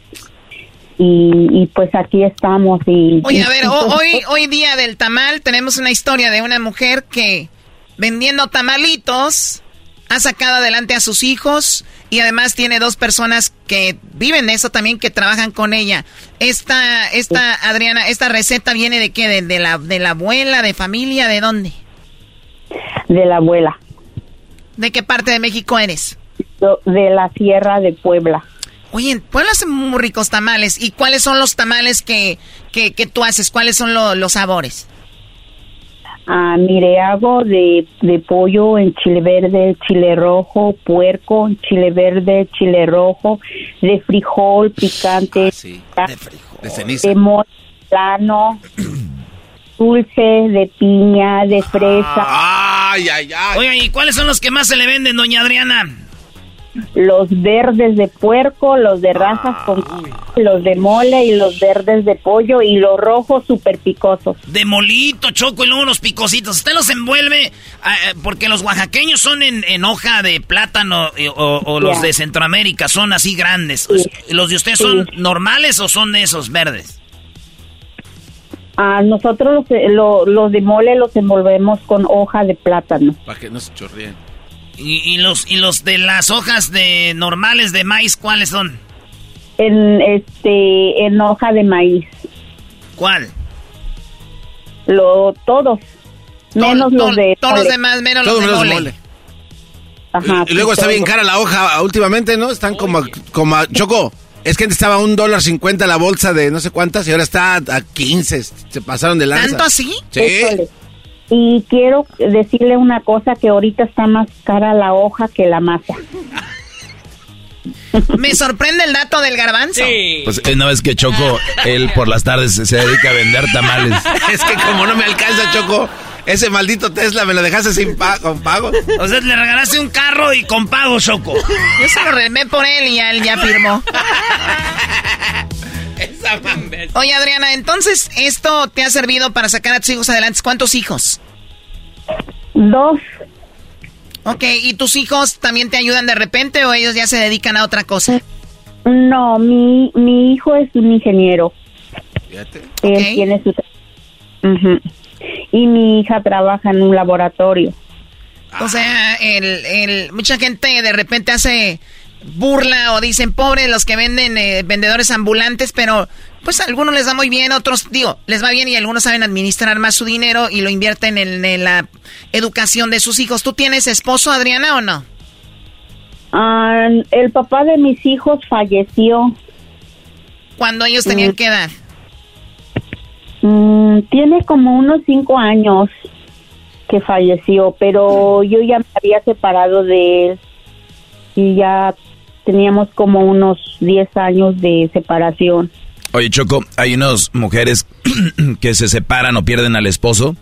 Y, y pues aquí estamos y... Oye, a ver, hoy, hoy día del tamal tenemos una historia de una mujer que vendiendo tamalitos ha sacado adelante a sus hijos y además tiene dos personas que viven de eso también, que trabajan con ella. Esta, esta, Adriana, ¿esta receta viene de qué? ¿De, la, ¿De la abuela, de familia, de dónde? De la abuela. ¿De qué parte de México eres? De la Sierra de Puebla. Oye, en Puebla hacen muy ricos tamales. ¿Y cuáles son los tamales que, que, tú haces? ¿Cuáles son los sabores? Ah, mire, hago de, de pollo en chile verde, chile rojo, puerco, chile verde, chile rojo, de frijol picante, ah, de, frijol. de ceniza, de mole plano, dulce, de piña, de fresa. Ay, ay, ay. Oye, ¿y cuáles son los que más se le venden, doña Adriana? Los verdes de puerco, los de razas con los de mole y los verdes de pollo y los rojos súper picosos. De molito, choco y luego unos picositos. Usted los envuelve ah, eh, porque los oaxaqueños son en, hoja de plátano eh, o, los de Centroamérica son así grandes. ¿Los de usted son normales o son esos verdes? A nosotros los, los de mole los envolvemos con hoja de plátano. Para que no se chorreen. ¿Y, los y los de las hojas de normales de maíz cuáles son? En este en hoja de maíz. ¿Cuál? Lo todos. Menos los de todos los demás menos los de mole. Ajá, y, luego está bien cara la hoja últimamente, ¿no? Están como como a, Choco. Es que antes estaba a un dólar cincuenta la bolsa de no sé cuántas y ahora está a 15. Se pasaron de lanza. ¿Tanto así? Sí. Y quiero decirle una cosa, que ahorita está más cara la hoja que la masa. Me sorprende el dato del garbanzo. Sí. Pues una vez que Choco, él por las tardes se dedica a vender tamales. es que como no me alcanza, Choco, ese maldito Tesla me lo dejaste sin pago, con pago. O sea, le regalaste un carro y con pago, Choco. Yo se lo remé por él y él ya firmó. Esa Oye, Adriana, entonces, ¿esto te ha servido para sacar a tus hijos adelante? ¿Cuántos hijos? Dos. Ok, ¿y tus hijos también te ayudan de repente o ellos ya se dedican a otra cosa? No, mi, mi hijo es un ingeniero. Fíjate. Él tiene su... Y mi hija trabaja en un laboratorio. O sea, el, el, mucha gente de repente hace burla o dicen pobres los que venden eh, vendedores ambulantes, pero pues a algunos les va muy bien, otros digo, les va bien y algunos saben administrar más su dinero y lo invierten en, la educación de sus hijos. ¿Tú tienes esposo, Adriana, o no? Ah, el papá de mis hijos falleció. ¿Cuando ellos tenían mm. qué edad? Mm, tiene como unos cinco años que falleció, pero yo ya me había separado de él y ya teníamos como unos 10 años de separación. Oye, Choco, hay unas mujeres que se separan o pierden al esposo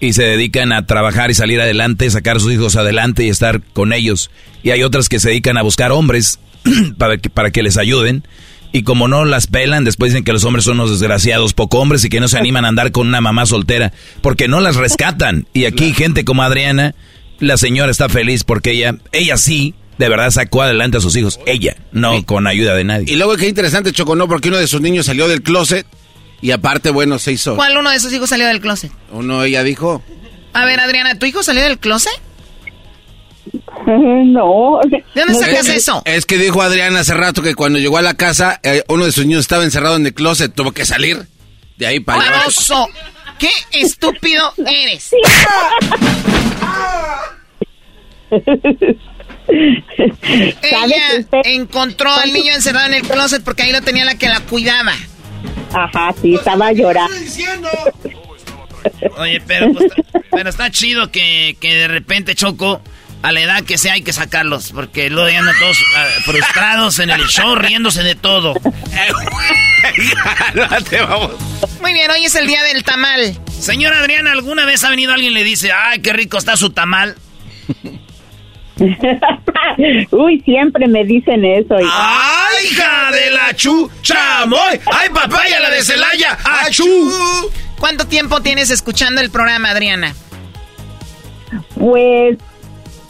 y se dedican a trabajar y salir adelante, sacar a sus hijos adelante y estar con ellos. Y hay otras que se dedican a buscar hombres para que, para que les ayuden. Y como no las pelan, después dicen que los hombres son unos desgraciados, poco hombres y que no se animan a andar con una mamá soltera, porque no las rescatan. Y aquí gente como Adriana, la señora está feliz porque ella, ella sí, de verdad sacó adelante a sus hijos. Ella, no con ayuda de nadie. Y luego qué interesante, Choco, ¿no? Porque uno de sus niños salió del closet y aparte, bueno, se hizo... ¿Cuál uno de sus hijos salió del closet? Uno, ella dijo... A ver, Adriana, ¿tu hijo salió del closet? No. ¿De dónde sacas eso? Es que dijo Adriana hace rato que cuando llegó a la casa, eh, uno de sus niños estaba encerrado en el closet, tuvo que salir de ahí para allá. ¡Qué estúpido eres! Ella encontró al niño encerrado en el closet porque ahí lo tenía la que la cuidaba. Ajá, sí, estaba llorando. Oye, pero, pues, pero está chido que, que de repente Choco a la edad que sea hay que sacarlos, porque luego ya andan todos ah, frustrados en el show, riéndose de todo. Muy bien, hoy es el día del tamal. Señora Adriana, ¿alguna vez ha venido alguien y le dice, ay, qué rico está su tamal? Uy, siempre me dicen eso. ¡Ay, hija de la chu! ¡Chamoy! ¡Ay, papaya, la de Celaya! ¡Achú! ¿Cuánto tiempo tienes escuchando el programa, Adriana? Pues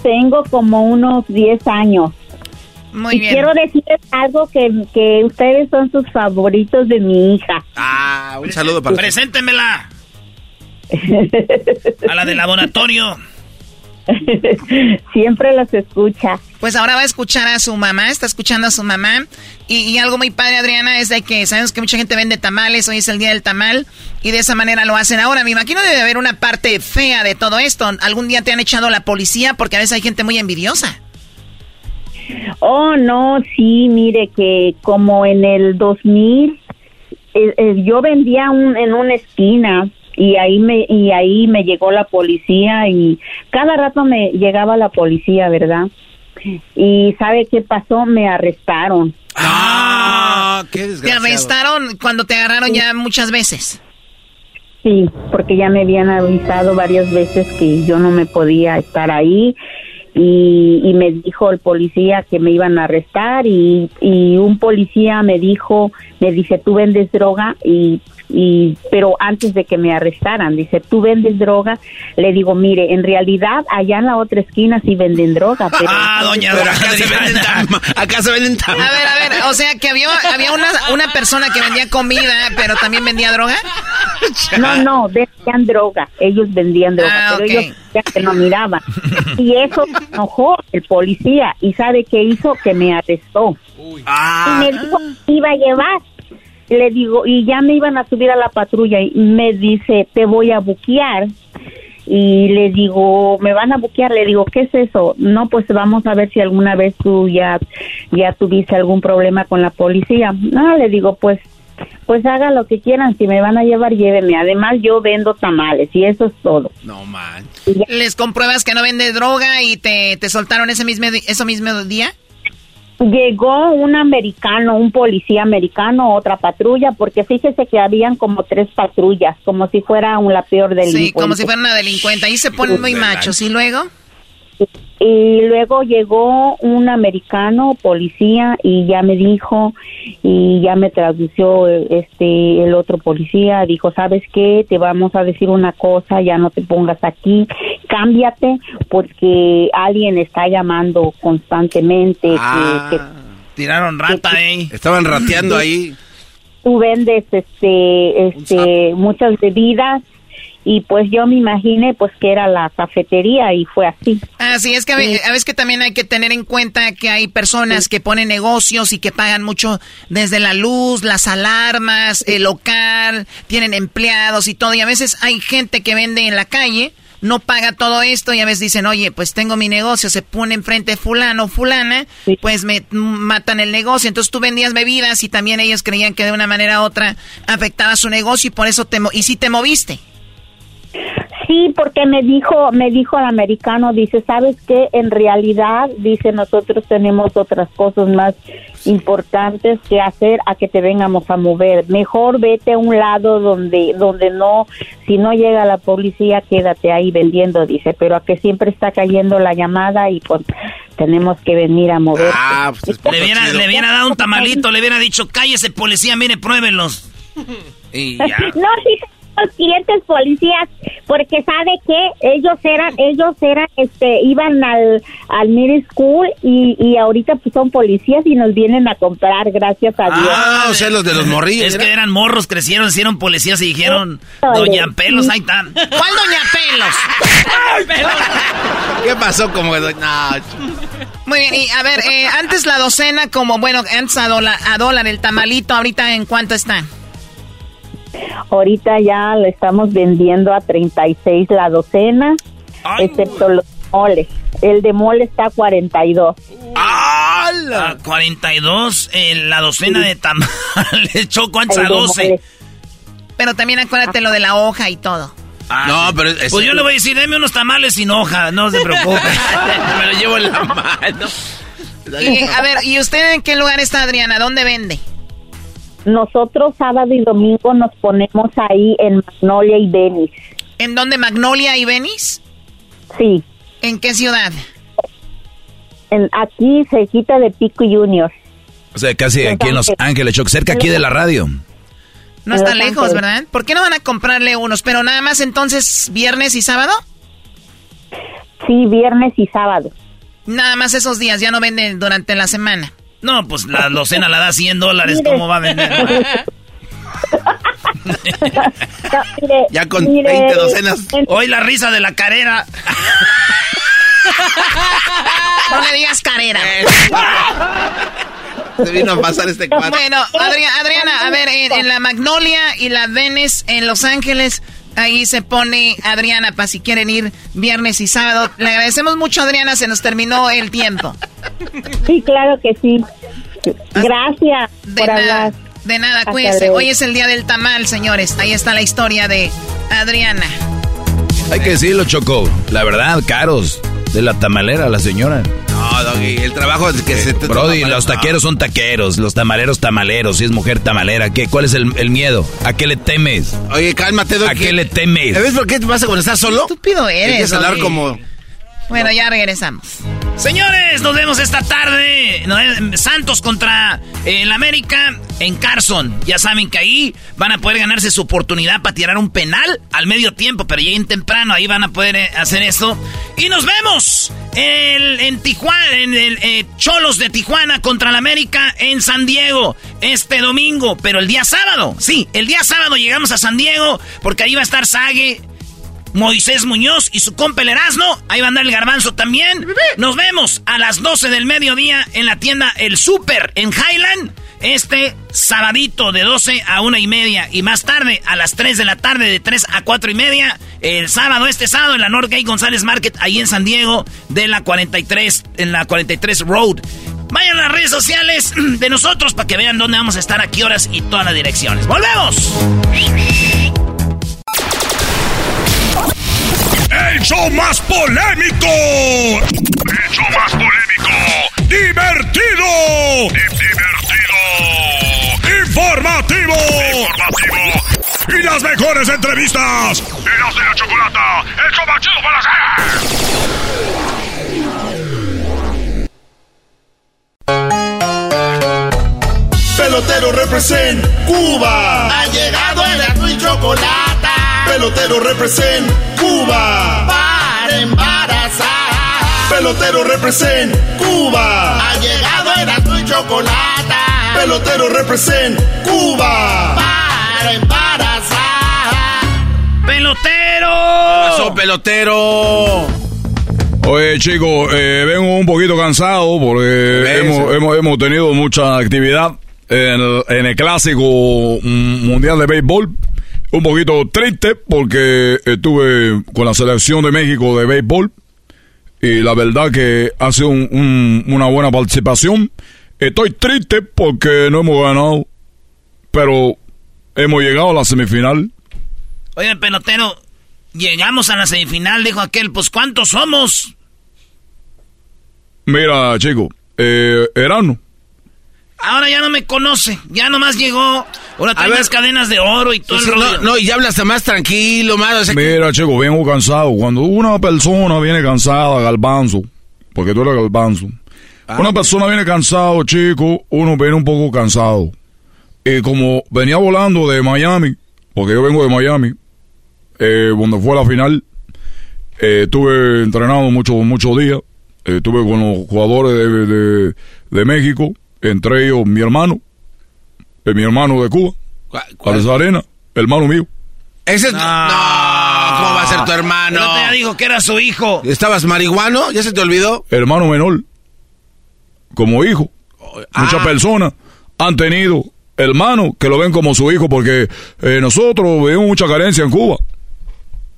tengo como unos 10 años. Muy y bien. quiero decirles algo que, que ustedes son sus favoritos de mi hija. Ah, un saludo para Preséntemela. A la de laboratorio. Siempre los escucha. Pues ahora va a escuchar a su mamá, está escuchando a su mamá. Y, y, algo muy padre, Adriana, es de que sabemos que mucha gente vende tamales, hoy es el día del tamal, y de esa manera lo hacen ahora. Me imagino debe haber una parte fea de todo esto. ¿Algún día te han echado la policía? Porque a veces hay gente muy envidiosa. Oh, no, sí, mire que como en el 2000, eh, eh, yo vendía un, en una esquina y ahí me y ahí me llegó la policía y cada rato me llegaba la policía, ¿verdad? Y sabe qué pasó? Me arrestaron. Ah, qué Te arrestaron cuando te agarraron ya muchas veces. Sí, porque ya me habían avisado varias veces que yo no me podía estar ahí y, y me dijo el policía que me iban a arrestar y, y un policía me dijo, me dice, tú vendes droga y y pero antes de que me arrestaran dice tú vendes droga le digo mire en realidad allá en la otra esquina sí venden droga pero Ah, doña acá se venden acá se venden tam- A ver, a ver, o sea que había, había una, una persona que vendía comida, pero también vendía droga. no no vendían droga ellos vendían droga Ah, pero ellos ya que no miraban. Y eso me enojó el policía y sabe qué hizo que me arrestó. Y me dijo que iba a llevar le digo y ya me iban a subir a la patrulla y me dice te voy a buquear y le digo me van a buquear le digo qué es eso no pues vamos a ver si alguna vez tú ya ya tuviste algún problema con la policía no le digo pues pues haga lo que quieran si me van a llevar llévenme. Además yo vendo tamales y eso es todo No man. Les compruebas que no vende droga y te, te soltaron ese mismo, eso mismo día. Llegó un americano, un policía americano, otra patrulla, porque fíjese que habían como tres patrullas, como si fuera un la peor delincuente. Sí, como si fuera una delincuente. Ahí se ponen muy machos. ¿Y luego? Y luego llegó un americano, policía, y ya me dijo, y ya me tradució este el otro policía, dijo, ¿sabes qué? Te vamos a decir una cosa, ya no te pongas aquí, cámbiate, porque alguien está llamando constantemente que- Ah. que Tiraron rata, eh. Estaban rateando ahí. tú vendes este este muchas bebidas y pues yo me imaginé pues que era la cafetería y fue así. Así es que a ve- a veces que también hay que tener en cuenta que hay personas que ponen negocios y que pagan mucho desde la luz, las alarmas, el local, tienen empleados y todo. Y a veces hay gente que vende en la calle no paga todo esto y a veces dicen, oye, pues tengo mi negocio, se pone enfrente fulano, fulana, pues me matan el negocio. Entonces tú vendías bebidas y también ellos creían que de una manera u otra afectaba su negocio y por eso te, y sí te moviste. Sí, porque me dijo, me dijo el americano, dice, ¿sabes qué? En realidad, dice, nosotros tenemos otras cosas más importantes que hacer a que te vengamos a mover. Mejor vete a un lado donde, donde no, si no llega la policía, quédate ahí vendiendo, dice, pero a que siempre está cayendo la llamada y pues tenemos que venir a mover. Ah, pues le, hubiera, le hubiera dado un tamalito, le hubiera dicho, cállese policía, mire, pruébenlos. Y ya. no, sí, los clientes policías porque sabe que ellos eran ellos eran este iban al al middle school y, y ahorita pues son policías y nos vienen a comprar gracias a Dios. Ah o sea los de los morrillos es que eran morros crecieron hicieron policías y dijeron doña Pelos ahí están ¿cuál doña Pelos? ¿qué pasó como no. muy bien y a ver eh, antes la docena como bueno antes a dólar, a dólar el tamalito ahorita en cuánto está Ahorita ya lo estamos vendiendo a 36 la docena, excepto los moles. El de mole está a 42. ¡Ah! 42 la docena de tamales. Choco antes a 12. Pero también acuérdate lo de la hoja y todo. Ah, no, pero pues yo le voy a decir, deme unos tamales sin hoja, no se preocupe. Me lo llevo en la mano. a ver, ¿y usted en qué lugar está, Adriana? ¿Dónde vende? Nosotros sábado y domingo nos ponemos ahí en Magnolia y Venice. ¿En dónde Magnolia y Venice? Sí. ¿En qué ciudad? En, aquí, cerquita de Pico Junior. O sea, casi aquí en Los Ángeles, cerca aquí de la radio. No está lejos, ¿verdad? ¿Por qué no van a comprarle unos? Pero nada más entonces viernes y sábado. Sí, viernes y sábado. Nada más esos días, ya no venden durante la semana. No, pues la docena la da 100 dólares, ¿cómo va a vender? ya con 20 docenas. Hoy la risa de la carrera. no le digas carrera. Se vino a pasar este cuadro. Bueno, Adriana, a ver, en, la Magnolia y la Venice en Los Ángeles, ahí se pone Adriana para si quieren ir viernes y sábado. Le agradecemos mucho, Adriana, se nos terminó el tiempo. Sí, claro que sí. Gracias de nada, De nada, cuídese. Hoy es el día del tamal, señores. Ahí está la historia de Adriana. Hay que decirlo, Choco. La verdad, caros. De la tamalera, la señora. No, Doggy, el trabajo es que se te Brody, los taqueros son taqueros, los tamaleros tamaleros, si es mujer tamalera, ¿qué? ¿Cuál es el, miedo? ¿A qué le temes? Oye, cálmate, Doggy. ¿A qué le temes? ¿Sabes por qué te pasa cuando estás solo? Estúpido eres. hablar como... Bueno, ya regresamos. Señores, nos vemos esta tarde. Santos contra el América en Carson. Ya saben que ahí van a poder ganarse su oportunidad para tirar un penal al medio tiempo, pero lleguen temprano, ahí van a poder eh, hacer eso. Y nos vemos en Tijuana, en el eh, Cholos de Tijuana contra el América en San Diego este domingo, pero el día sábado. Sí, el día sábado llegamos a San Diego porque ahí va a estar Sague Moisés Muñoz y su compa el Erasmo. Ahí va a andar el garbanzo también. Nos vemos a las 12 del mediodía en la tienda El Super en Highland. Este sabadito de 12 a 1 y media. Y más tarde, a las 3 de la tarde, de 3 a 4 y media. El sábado, este sábado, en la Northgate González Market, ahí en San Diego, de la 43, en la 43 Road. Vayan a las redes sociales de nosotros para que vean dónde vamos a estar, a qué horas y todas las direcciones. ¡Volvemos! El show más polémico. El show más polémico. Divertido. Divertido. Informativo. Informativo. Y las mejores entrevistas. Eras de la chocolata. El show más chido para hacer. Pelotero represent Cuba. Ha llegado el y chocolate. Pelotero represent Cuba. Para embarazar. Pelotero represent Cuba. Ha llegado el y chocolate. Pelotero represent Cuba. Para embarazar. Pelotero. pasó, pelotero? Oye, chicos, eh, vengo un poquito cansado porque hemos, hemos, hemos, tenido mucha actividad en el, en el clásico mundial de béisbol un poquito triste porque estuve con la selección de México de béisbol y la verdad que hace un, un, una buena participación. Estoy triste porque no hemos ganado, pero hemos llegado a la semifinal. Oye, pelotero, llegamos a la semifinal, dijo aquel, pues ¿cuántos somos? Mira, chico, eh, Erano. Ahora ya no me conoce, ya nomás llegó. Ahora trae las cadenas de oro y todo el rollo. No, no, y ya hablas más tranquilo, más. Mira, chico, vengo cansado. Cuando una persona viene cansada, galbanzo, porque tú eres galbanzo. Ah. Una persona viene cansado, chico, uno viene un poco cansado. Y como venía volando de Miami, porque yo vengo de Miami, eh, donde fue la final, eh, estuve entrenando muchos días, eh, estuve con los jugadores de, de- de México, entre ellos mi hermano, eh, mi hermano de Cuba, Carlos Arena, hermano mío. Ese es... No. ¿cómo va a ser tu hermano? No te dijo que era su hijo. ¿Estabas marihuano? ¿Ya se te olvidó? hermano menor, como hijo. Muchas personas han tenido hermanos que lo ven como su hijo porque eh, nosotros vivimos mucha carencia en Cuba.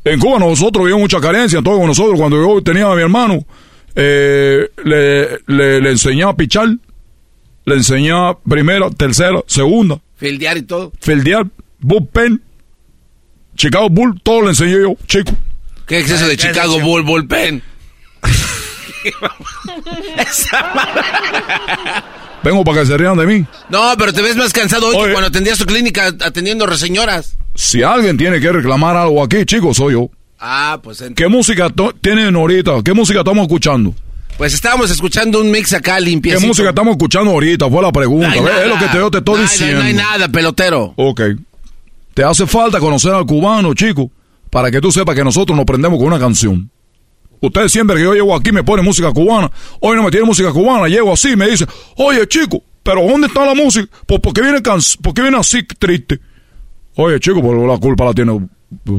En Cuba nosotros vivimos mucha carencia, entonces nosotros cuando yo tenía a mi hermano, eh, le, le, le enseñaba a pichar, le enseñaba primera, tercera, segunda, Fildear y todo. fildear, bullpen, Chicago Bull, todo le enseñé yo, chico. ¿Qué es eso de Chicago Bull Bullpen? Vengo para que se rían de mí. No, pero te ves más cansado hoy que cuando atendías tu clínica atendiendo reseñoras. Si alguien tiene que reclamar algo aquí, chicos, soy yo. Ah, pues ent- ¿Qué música tienen ahorita? ¿Qué música estamos escuchando? Pues estábamos escuchando un mix acá ¿Qué limpiecito. música estamos escuchando ahorita? Fue la pregunta. No. Es lo que te, yo te estoy No diciendo. No hay nada, pelotero. Ok. Te hace falta conocer al cubano, chico, para que tú sepas que nosotros nos prendemos con una canción. Ustedes siempre que yo llego aquí me ponen música cubana. Hoy no me tiene música cubana. Llego así y me dice, oye, chico, pero ¿dónde está la música? Pues ¿por qué viene, cans ¿por qué viene así triste? Oye, chico, pues la culpa la tienes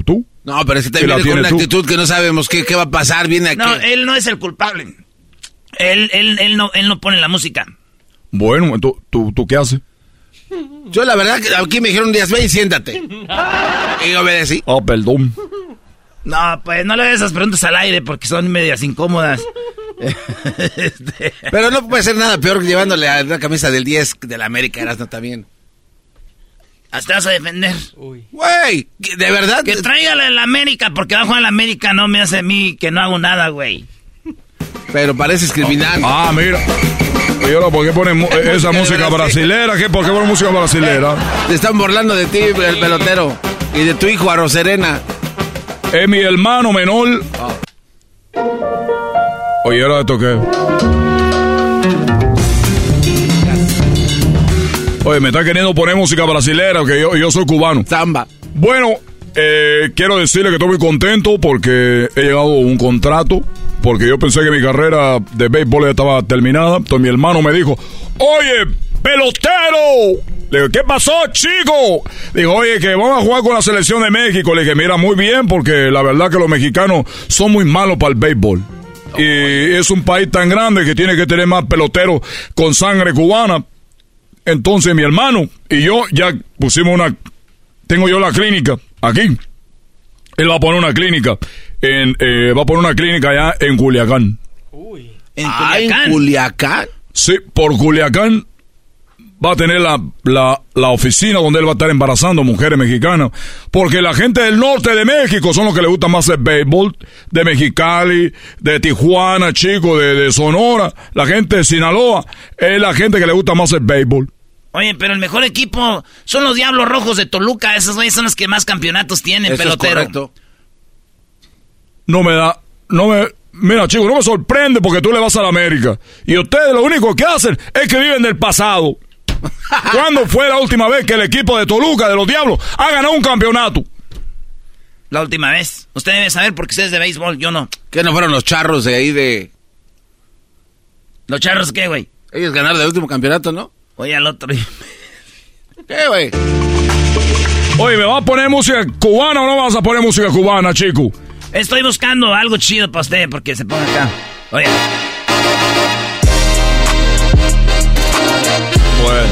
tú. No, pero ese te Y la viene con una tú. actitud que no sabemos qué, qué va a pasar. Viene aquí. No, él no es el culpable. Él, él, él, no, él no pone la música. Bueno, entonces, ¿tú, ¿tú qué haces? Yo la verdad que aquí me dijeron un día, ve y siéntate. Y yo obedecí. Ah, perdón. No, pues no le des esas preguntas al aire porque son medias incómodas. Este, Pero no puede ser nada peor que llevándole a la camisa del 10 de la América, Erasno también. Hasta vas a defender. Güey, ¿de verdad? Que tráigale la América porque va a jugar la América no me hace a mí que no hago nada, güey. Pero pareces criminal. Ah, mira. ¿Y ahora por qué ponen esa música brasilera? ¿Qué? ¿Por qué ponen música brasilera? Te están burlando de ti, el pelotero. Y de tu hijo, a Roserena. Es mi hermano menor. Oye, ¿ahora esto qué? Oye, me está queriendo poner música brasilera, que yo, yo soy cubano. Zamba. Bueno, eh, quiero decirle que estoy muy contento porque he llegado a un contrato. Porque yo pensé que mi carrera de béisbol ya estaba terminada. Entonces mi hermano me dijo, oye, pelotero. Le digo, ¿qué pasó, chico? Dijo, oye, que vamos a jugar con la selección de México. Le dije, mira, muy bien, porque la verdad que los mexicanos son muy malos para el béisbol. Y es un país tan grande que tiene que tener más peloteros con sangre cubana. Entonces mi hermano y yo ya pusimos una... Tengo yo la clínica aquí. Él va a poner una clínica. En, eh, va a poner una clínica allá en Culiacán. ¿En Ah, ¿en Culiacán? Culiacán? Sí, por Culiacán va a tener la, la, la oficina donde él va a estar embarazando mujeres mexicanas. Porque la gente del norte de México son los que le gusta más el béisbol. De Mexicali, de Tijuana, chico, de, de Sonora. La gente de Sinaloa es la gente que le gusta más el béisbol. Oye, pero el mejor equipo son los Diablos Rojos de Toluca. Esos güeyes son los que más campeonatos tienen, Eso es pelotero. correcto. no me da, no me, mira chico, no me sorprende porque tú le vas a la América. Y ustedes lo único que hacen es que viven del pasado. ¿Cuándo fue la última vez que el equipo de Toluca, de los Diablos, ha ganado un campeonato? La última vez. Usted debe saber porque usted es de béisbol, yo no. ¿Qué no fueron los charros de ahí de... ¿Los charros qué, güey? Ellos ganaron el último campeonato, ¿no? Oye, al otro. ¿Qué, güey? Oye, ¿me vas a poner música cubana o no vas a poner música cubana, chico? Estoy buscando algo chido para usted porque se pone acá. Oye. Bueno.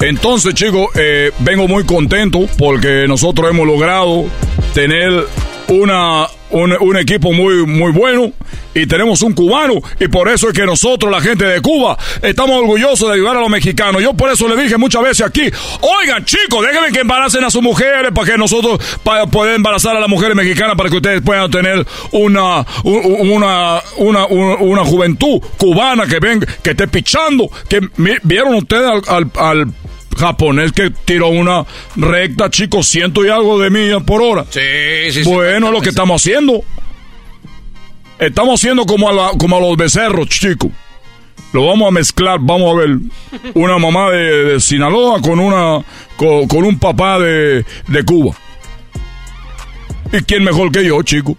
Entonces, chicos, eh, vengo muy contento porque nosotros hemos logrado tener una, un, un, equipo muy, muy bueno y tenemos un cubano y por eso es que nosotros, la gente de Cuba, estamos orgullosos de ayudar a los mexicanos. Yo por eso le dije muchas veces aquí, oigan chicos, déjenme que embaracen a sus mujeres para que nosotros para poder embarazar a las mujeres mexicanas para que ustedes puedan tener una, una, una, una, juventud cubana que ven, que esté pichando, que vieron ustedes al, al japonés que tiró una recta, chicos, ciento y algo de millas por hora. Sí, sí, sí. Bueno, lo que estamos haciendo. Estamos haciendo como a, como a los becerros, chicos. Lo vamos a mezclar, vamos a ver. Una mamá de, Sinaloa con una con, un papá de, de, Cuba. ¿Y quién mejor que yo, chico?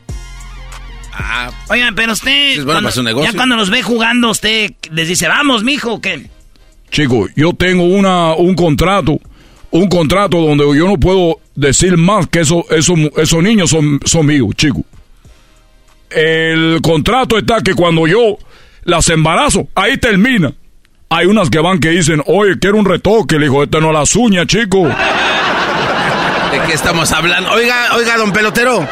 Ah, oigan, pero usted. ya cuando los ve jugando, usted les dice, vamos, mijo, ¿qué? Chicos, yo tengo una, un contrato, un contrato donde yo no puedo decir más que eso, eso, esos niños son, son míos, chicos. El contrato está que cuando yo las embarazo, ahí termina. Hay unas que van que dicen, oye, quiero un retoque. Le digo, esta no las uñas, chico. ¿De qué estamos hablando? Oiga, oiga, don pelotero.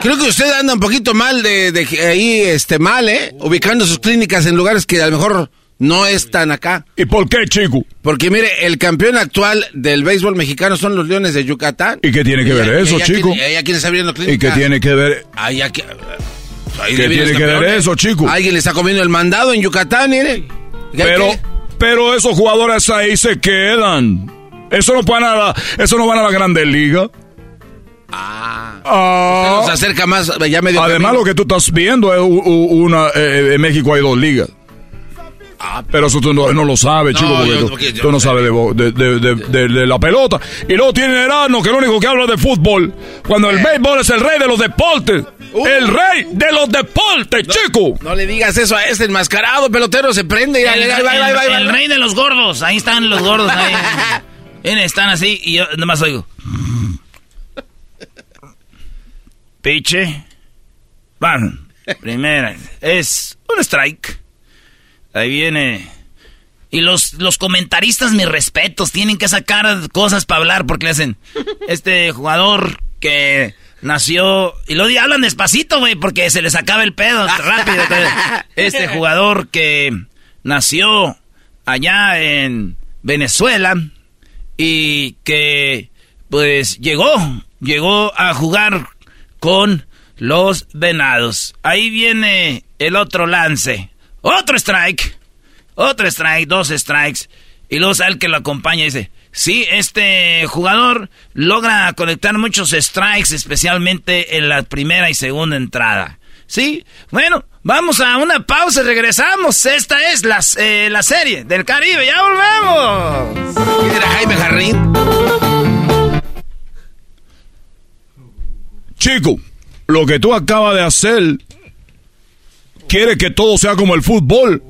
Creo que usted anda un poquito mal de, de ahí, este, mal, ¿eh? Ubicando sus clínicas en lugares que a lo mejor no están acá. ¿Y por qué, chico? Porque mire, el campeón actual del béisbol mexicano son los Leones de Yucatán. ¿Y qué tiene que ver eso, chico? ¿Y qué tiene que ver? ¿Qué tiene que ver eso, chico? Alguien le está comiendo el mandado en Yucatán, mire. Pero, pero esos jugadores ahí se quedan. Eso no van a la, eso no van a la Grande Liga. Ah. ah. Nos acerca más, ya medio Además, lo que tú estás viendo es una, eh, en México hay dos ligas. Ah, pero eso tú no, lo sabes, chico, porque, tú, no sabes de, la pelota. Y luego tiene Erasmo, que es el único que habla de fútbol. Cuando el eh. béisbol es el rey de los deportes. Uh. El rey de los deportes, chico. No le digas eso a ese enmascarado, pelotero, se prende. El, el, rey de los gordos, ahí están los gordos. Ahí. están así y yo nomás oigo. Piche. Van. Primera. Es un strike. Ahí viene. Y los, los comentaristas, mis respetos, tienen que sacar cosas para hablar porque le hacen. Este jugador que nació. Y lo hablan despacito, güey, porque se les acaba el pedo rápido. Este jugador que nació allá en Venezuela y que, pues, llegó, llegó a jugar con los venados. Ahí viene el otro lance. Otro strike. Otro strike, dos strikes. Y luego sale el que lo acompaña y dice, sí, este jugador logra conectar muchos strikes, especialmente en la primera y segunda entrada. Sí, bueno, vamos a una pausa y regresamos. Esta es la, eh, la serie del Caribe, ya volvemos. era Jaime Jarrín? Chico, lo que tú acabas de hacer quiere que todo sea como el fútbol.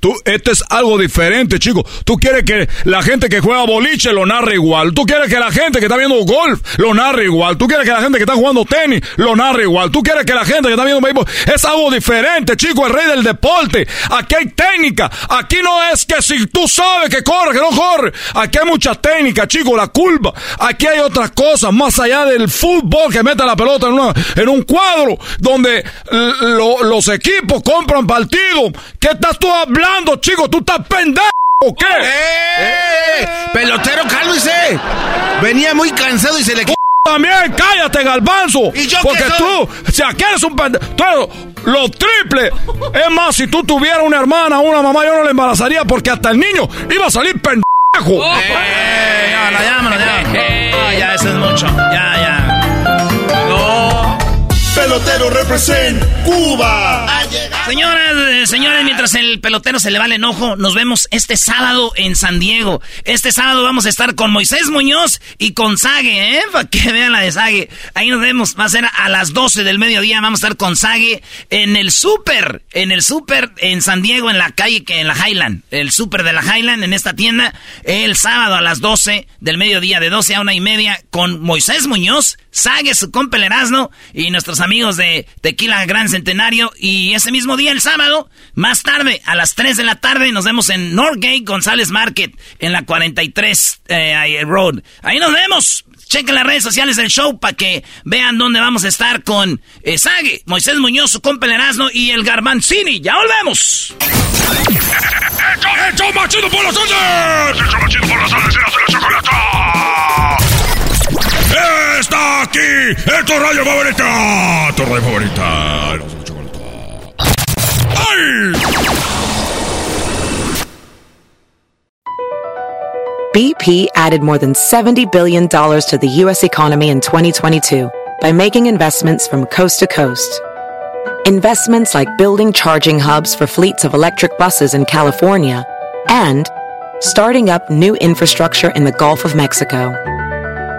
Tú, este es algo diferente, chicos. Tú quieres que la gente que juega boliche lo narre igual. Tú quieres que la gente que está viendo golf lo narre igual. Tú quieres que la gente que está jugando tenis lo narre igual. Tú quieres que la gente que está viendo béisbol es algo diferente, chicos. El rey del deporte. Aquí hay técnica. Aquí no es que si tú sabes que corre, que no corre. Aquí hay mucha técnica, chicos. La curva. Aquí hay otras cosas más allá del fútbol que mete la pelota en, en un cuadro donde los equipos compran partidos. ¿Qué estás tú hablando? Chico, tú estás pendejo. ¿O qué? ¡Eh! ¡Eh! Pelotero, cálmese. Venía muy cansado y se le también, cállate, Galbanzo. ¿Y yo Porque tú, si aquí eres un pendejo, lo triple. Es más, si tú tuvieras una hermana o una mamá, yo no le embarazaría porque hasta el niño iba a salir pendejo. ¡Eh! Ya, ya, ya. ya, eso es mucho. Ya, ya. Pelotero represent Cuba. Señoras, eh, señores, mientras el pelotero se le va el enojo, nos vemos este sábado en San Diego. Este sábado vamos a estar con Moisés Muñoz y con Sague, ¿eh? Para que vean la de Sague. Ahí nos vemos. Va a ser a las 12 del mediodía. Vamos a estar con Sague en el súper. En el súper en San Diego, en la calle, en la Highland. El súper de la Highland, en esta tienda. El sábado a las 12 del mediodía, de 12 a una y media, con Moisés Muñoz Sague, su compa y nuestros amigos de Tequila Gran Centenario. Y ese mismo día, el sábado, más tarde, a las 3 de la tarde, nos vemos en Northgate González Market, en la 43 eh, Road. Ahí nos vemos. Chequen las redes sociales del show para que vean dónde vamos a estar con eh, Sague, Moisés Muñoz, su compa y el Garbanzini. ¡Ya volvemos! ¡Hecho machido por las! ¡Hecho machido por las tardes! ¡Era la chocolata! ¡Está aquí! ¡Es tu radio favorita! ¡Tu radio favorita! ¡Ay! BP added more than $70 billion to the U.S. economy in 2022 by making investments from coast to coast. Investments like building charging hubs for fleets of electric buses in California and starting up new infrastructure in the Gulf of Mexico.